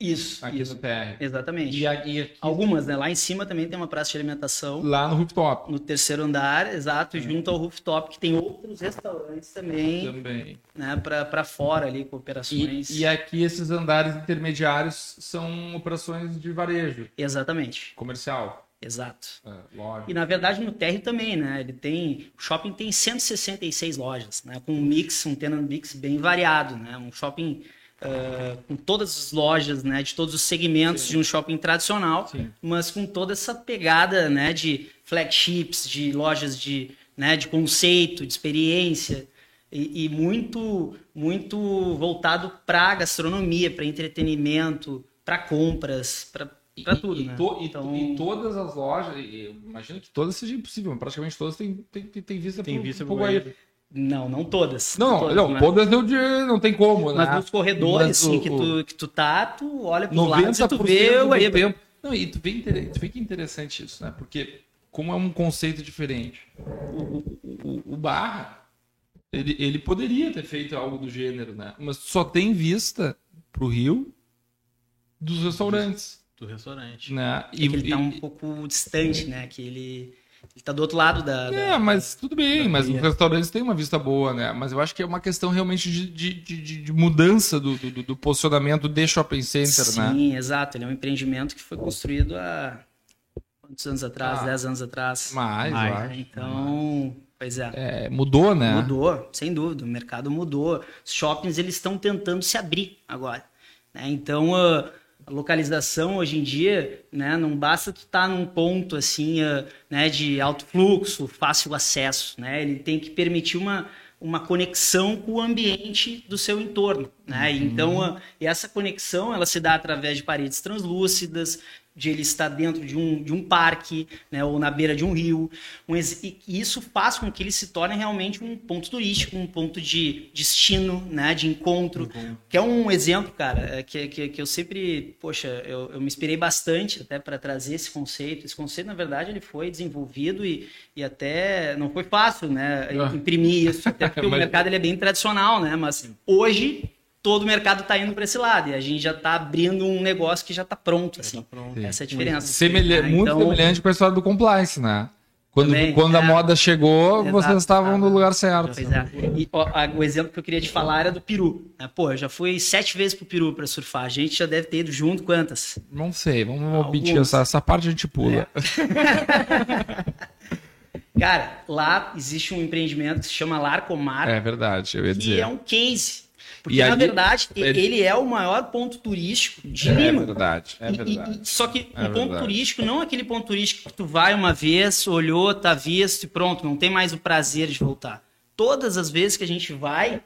Isso, Aqui isso. no térreo. Exatamente. E aqui, aqui Algumas, né? Lá em cima também tem uma praça de alimentação. lá no rooftop No terceiro andar, exato, É. junto ao rooftop, que tem outros restaurantes também, também. né? Para fora ali, com operações. E, e aqui esses andares intermediários são operações de varejo, Exatamente, comercial, exato. é, loja. E na verdade no térreo também, né? Ele tem. O shopping tem 166 lojas, né? Com um mix, um tenant mix bem variado, né? Um shopping ah, com todas as lojas, né? De todos os segmentos de um shopping tradicional, Sim. mas com toda essa pegada, né? De flagships, de lojas de, né? De conceito, de experiência. E, e muito, muito voltado para gastronomia, para entretenimento, para compras, para E- tudo, e, né? to- e- Então- e todas as lojas, imagino que todas seja impossível, mas praticamente todas têm, têm, vista Tem pro- vista pro pro Guaíba. Não, não todas. Não, todas, não, né? todas não, de- não tem como, Mas né? nos corredores, Mas assim, o- que, tu, que tu tá, tu olha pro lado 90% e tu vê o Guaíba. tempo. Não, e tu vê, tu vê que é interessante isso, né? Porque como é um conceito diferente, o, o- o- o Barra, ele, ele poderia ter feito algo do gênero, né? Mas só tem vista pro Rio dos restaurantes, Do restaurante. né? É que ele tá um pouco distante, né? Que ele, ele tá do outro lado da... da- É, mas tudo bem, mas os restaurantes têm uma vista boa, né? Mas eu acho que é uma questão realmente de, de, de- de mudança do, do, do posicionamento de shopping center, né? Sim, exato. Ele é um empreendimento que foi construído há... Quantos anos atrás? Ah. 10 anos atrás. Mais, Mais. eu É, acho. então, pois é. É, mudou, né? Mudou, sem dúvida, o mercado mudou. Os shoppings eles estão tentando se abrir agora. né? Então a localização hoje em dia, né, não basta tu estar num ponto assim, ah, né, de alto fluxo, fácil acesso, né? Ele tem que permitir uma uma conexão com o ambiente do seu entorno, né? Uhum. Então, a- e essa conexão ela se dá através de paredes translúcidas, de ele estar dentro de um, de um parque, né, ou na beira de um rio. Um e isso faz com que ele se torne realmente um ponto turístico, um ponto de destino, né, de encontro. Que é um exemplo, cara, é, que, que, que eu sempre, poxa, eu, eu me inspirei bastante até para trazer esse conceito. Esse conceito, na verdade, ele foi desenvolvido e, e até não foi fácil, né, Ah. imprimir isso, até [laughs] porque o mercado ele é bem tradicional, né, mas hoje todo o mercado está indo para esse lado e a gente já está abrindo um negócio que já está pronto, assim. pronto. Essa é a diferença. Semelha- né? muito Então, semelhante com a história do compliance, né? Quando, Também, quando a é. moda chegou, Exato. vocês estavam no lugar certo. Pois é. E ó, a- o exemplo que eu queria te falar era do Peru. né? Pô, eu já fui sete vezes pro Peru para surfar. A gente já deve ter ido junto quantas? Não sei, vamos Alguns. omitir essa, essa parte a gente pula. [laughs] Cara, lá existe um empreendimento que se chama Larcomar, É, verdade, eu ia que dizer. é um case. Porque, E na ali- verdade, ele- ele é o maior ponto turístico de É Lima. verdade, é E- e- verdade. e- só que um É ponto verdade. turístico não é aquele ponto turístico que tu vai uma vez, olhou, tá visto e pronto, não tem mais o prazer de voltar. Todas as vezes que a gente vai,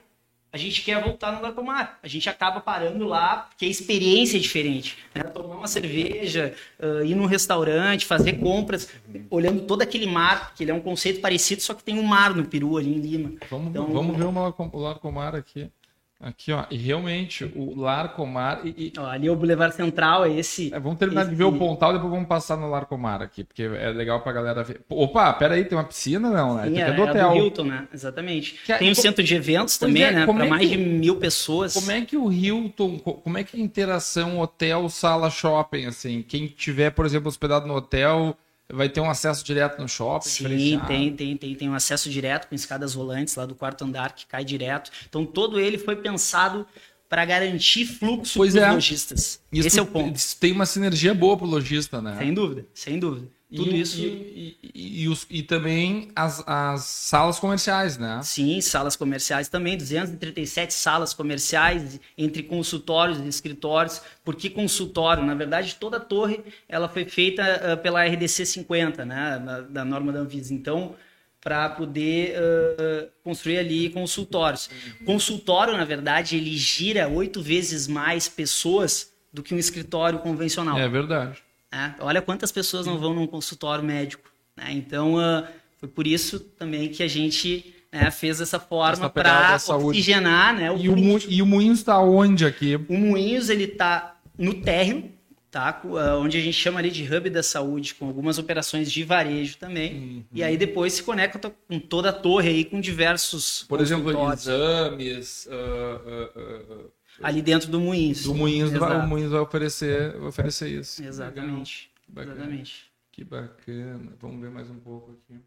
a gente quer voltar no Larcomar. A gente acaba parando lá, porque a experiência é diferente. né? Tomar uma cerveja, ah, ir num restaurante, fazer compras, olhando todo aquele mar, que ele é um conceito parecido, só que tem um mar no Peru ali em Lima. Vamos, Então- vamos ver o Larcomar aqui. Aqui, ó. E realmente, o Larcomar. E, e- Ó, ali é o Boulevard Central, é esse. é, vamos terminar de esse- ver o Pontal, depois vamos passar no Larcomar aqui, porque é legal pra galera ver. Opa, peraí, tem uma piscina, não, né? Sim, Tem é, que é do é hotel. do Hilton, né? Exatamente. Que é- Tem o co- centro de eventos também, é, né? é mais de mil pessoas. Como é que o Hilton, co- como é que a interação hotel, sala, shopping, assim? Quem tiver, por exemplo, hospedado no hotel, vai ter um acesso direto no shopping? Sim, tem, tem, tem, tem um acesso direto com escadas rolantes lá do quarto andar que cai direto. Então todo ele foi pensado para garantir fluxo para os é. lojistas. Isso Esse é o ponto. tem uma sinergia boa pro lojista, né? Sem dúvida, sem dúvida. Tudo e, isso. E, e- e os- e também as, as salas comerciais, né? Sim, salas comerciais também, 237 salas comerciais entre consultórios e escritórios. Por que consultório? Na verdade, toda a torre ela foi feita ah, pela RDC 50, né, na- da norma da Anvisa. Então, para poder ah, construir ali consultórios. Consultório, na verdade, ele gira oito vezes mais pessoas do que um escritório convencional. É verdade. Né? Olha quantas pessoas não vão num consultório médico. né? Então, ah, foi por isso também que a gente né, fez essa forma para oxigenar né, o E o, e o Moinhos está onde aqui? o Moinhos ele está no térreo, tá? Ah, onde a gente chama ali de hub da saúde, com algumas operações de varejo também. Uhum. E aí depois se conecta com toda a torre aí com diversos Por exemplo, exames. ah, ah, ah, ali dentro do Moinhos. do Moinhos, vai, o Moinhos vai oferecer, vai oferecer isso. Exatamente. Que bacana. Exatamente. Que bacana. Vamos ver mais um pouco aqui.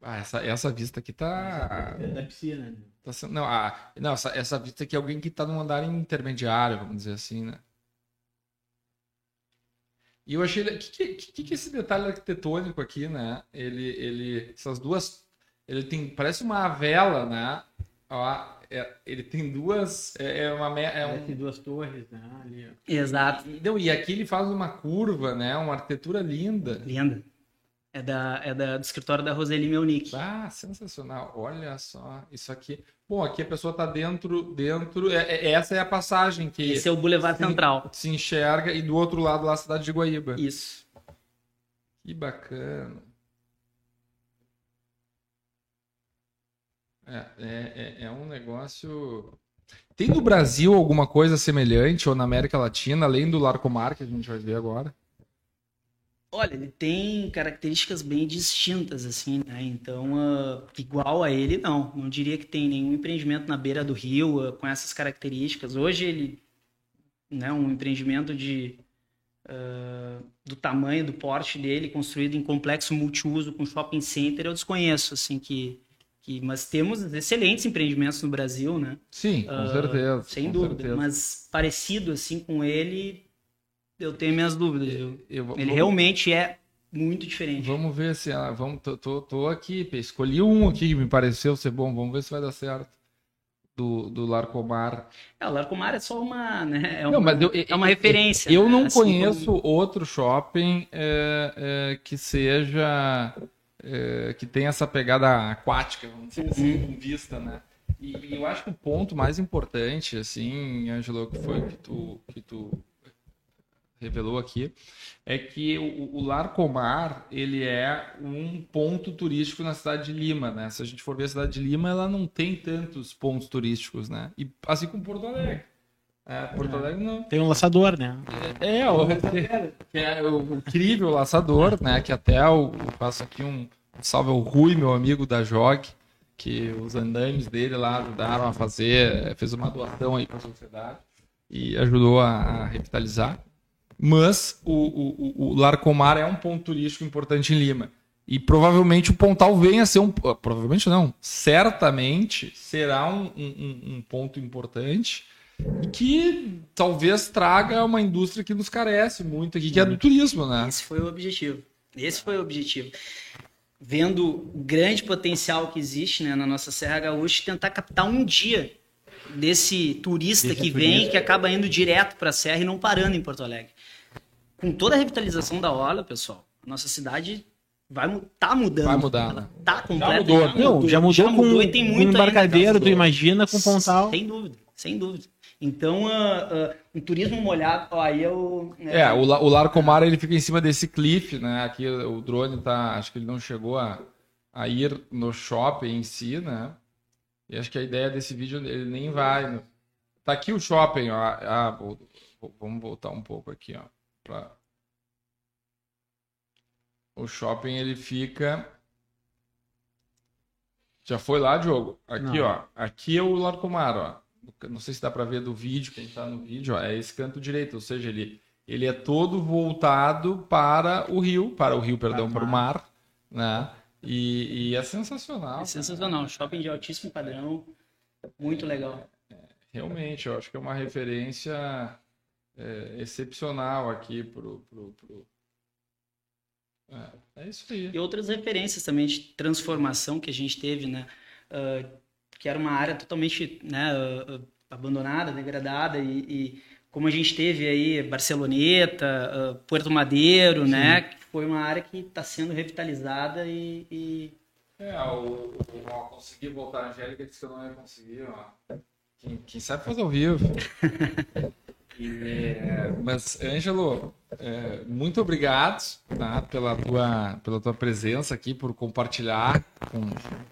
Ah, essa, essa vista aqui tá. Da piscina. né? tá sendo- não, ah, não essa, essa vista aqui é alguém que tá num andar intermediário, vamos dizer assim, né? E eu achei. O que, que, que, que é esse detalhe arquitetônico aqui, né? Ele, ele. Essas duas. Ele tem. Parece uma vela, né? Ó, é- ele tem duas. É, é uma. É um, Tem duas torres, né? Ali. Exato. e, não, e aqui ele faz uma curva, né? Uma arquitetura linda. Linda. É, da, é da, do escritório da Roseli Melnick. Ah, sensacional. Olha só, isso aqui. Bom, aqui a pessoa está dentro, dentro. é- é- essa é a passagem que Esse é o Boulevard Sim. Central. se enxerga e do outro lado lá a cidade de Guaíba. Isso. Que bacana. É, é, é- é um negócio. Tem no Brasil alguma coisa semelhante ou na América Latina, além do Larcomar que a gente vai ver agora? Olha, ele tem características bem distintas, assim, né? Então, ah, igual a ele, não. Não diria que tem nenhum empreendimento na beira do rio ah, com essas características. Hoje, ele, né, um empreendimento de, ah, do tamanho, do porte dele, construído em complexo multiuso com shopping center, eu desconheço, assim, que... que mas temos excelentes empreendimentos no Brasil, né? Sim, com Ah, certeza. Sem com dúvida. certeza. Mas parecido, assim, com ele, eu tenho minhas dúvidas, viu? Eu- Ele vamos- realmente é muito diferente. Vamos ver se ela. Vamos, tô, tô, tô aqui, escolhi um aqui que me pareceu ser bom. Vamos ver se vai dar certo. Do, do Larcomar. É, o Larcomar é só uma, né? É uma, Não, mas eu- é uma referência. Eu né? não Assim conheço como- outro shopping é, é, que seja. É, que tenha essa pegada aquática, vamos dizer assim, Uhum. com vista, né? E, e eu acho que o ponto mais importante, assim, Ângelo, que foi que tu, que tu revelou aqui, é que o, o Larcomar, ele é um ponto turístico na cidade de Lima, né? Se a gente for ver a cidade de Lima, ela não tem tantos pontos turísticos, né? E assim como Porto Alegre. É, Porto Alegre não. Tem um laçador, né? É, o, que é o incrível laçador, né? Que até eu faço aqui um salve ao Rui, meu amigo da JOG, que os andames dele lá ajudaram a fazer, fez uma doação aí para a sociedade e ajudou a, a revitalizar. Mas o, o, o Larcomar é um ponto turístico importante em Lima. E provavelmente o Pontal venha a ser um. Provavelmente não. Certamente será um, um, um ponto importante e que talvez traga uma indústria que nos carece muito aqui, que é do turismo, né? Esse foi o objetivo. Esse foi o objetivo. vendo o grande potencial que existe né, na nossa Serra Gaúcha e tentar captar um dia desse turista Desse que turista. vem, que acaba indo direto para a Serra e não parando em Porto Alegre. Com toda a revitalização da Orla, pessoal, a nossa cidade vai tá mudando. Vai mudar, Ela né? tá completa. mudou, né? Não, já mudou com, e tem com muito um embarcadeiro, ainda, tu imagina, com Pontal. Sem dúvida, sem dúvida. Então, ah, ah, um turismo molhado, ó, aí eu... né, É, o, o Larcomar ele fica em cima desse cliff, né? Aqui o drone tá. Acho que ele não chegou a, a ir no shopping em si, né? E acho que a ideia desse vídeo ele nem vai. no- Tá aqui o shopping, ó. Ah, vou- vou- vamos voltar um pouco aqui, ó. Pra... O shopping ele fica. Já foi lá, Diogo? Aqui, Não. ó. Aqui é o Larcomar, ó. Não sei se dá pra ver do vídeo, quem tá no vídeo, ó. É esse canto direito, ou seja, ele, ele é todo voltado para o rio, para o rio, perdão, para o mar, né? E, e é sensacional. É sensacional, shopping de altíssimo padrão, muito legal. Realmente, eu acho que é uma referência é, excepcional aqui pro. pro, pro... É, é isso aí. E outras referências também de transformação que a gente teve, né? Ah, que era uma área totalmente né, ah, ah, abandonada, degradada e, e como a gente teve aí Barceloneta, ah, Puerto Madeiro, né? Que foi uma área que está sendo revitalizada e, e É, o, o, ó, consegui voltar a Angélica, disse que eu não ia conseguir, ó. Quem, quem sabe faz ao vivo. [laughs] É, mas, Ângelo, é, muito obrigado tá, pela, tua, pela tua presença aqui, por compartilhar com,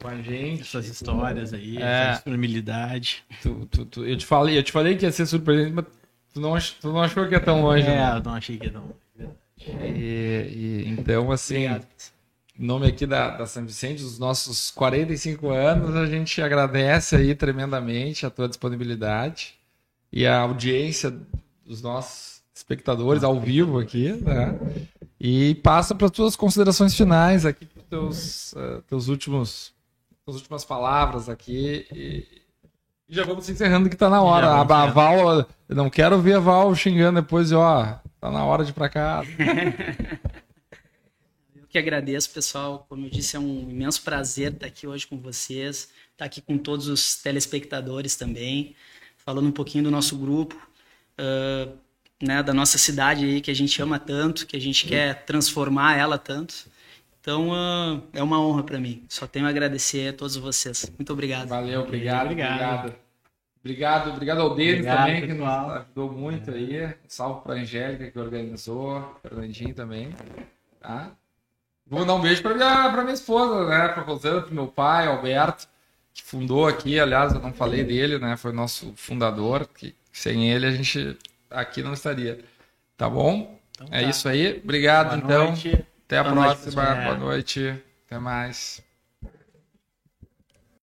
com a gente. Essas histórias aí, É. essa disponibilidade. Tu- tu- tu- eu, te falei, eu te falei que ia ser surpreendente, mas tu não, tu não achou que ia tão longe. É, né? eu não achei que não. E, e, então, assim, obrigado. em nome aqui da, da São Vicente, dos nossos 45 anos, a gente agradece aí tremendamente a tua disponibilidade e a audiência dos nossos espectadores ao vivo aqui, né? E passa para as tuas considerações finais aqui, para teus, eh, teus últimos, tuas últimas palavras aqui. E, e já vamos encerrando que tá na hora. A, a Val, eu não quero ver a Val xingando depois, ó, tá na hora de ir para casa. [laughs] Eu que agradeço, pessoal. Como eu disse, é um imenso prazer estar aqui hoje com vocês, estar aqui com todos os telespectadores também, falando um pouquinho do nosso grupo, ah, né, da nossa cidade aí que a gente ama tanto, que a gente quer transformar ela tanto. Então, ah, é uma honra para mim. Só tenho a agradecer a todos vocês. Muito obrigado. Valeu, obrigado, Obrigado. obrigado. Obrigado, obrigado ao Denis Obrigado, também, que nos ajudou muito aí. Um salve pra Angélica, que organizou, Fernandinho também. Tá? Vou mandar um beijo pra minha, pra minha esposa, né? Pra Rosana, pro meu pai, Alberto, que fundou aqui. Aliás, eu não falei dele, né? Foi nosso fundador, que sem ele a gente aqui não estaria. Tá bom? é tá. isso aí. Obrigado, Boa então. noite. Até a Boa noite, próxima. pessoal. Boa noite. Até mais.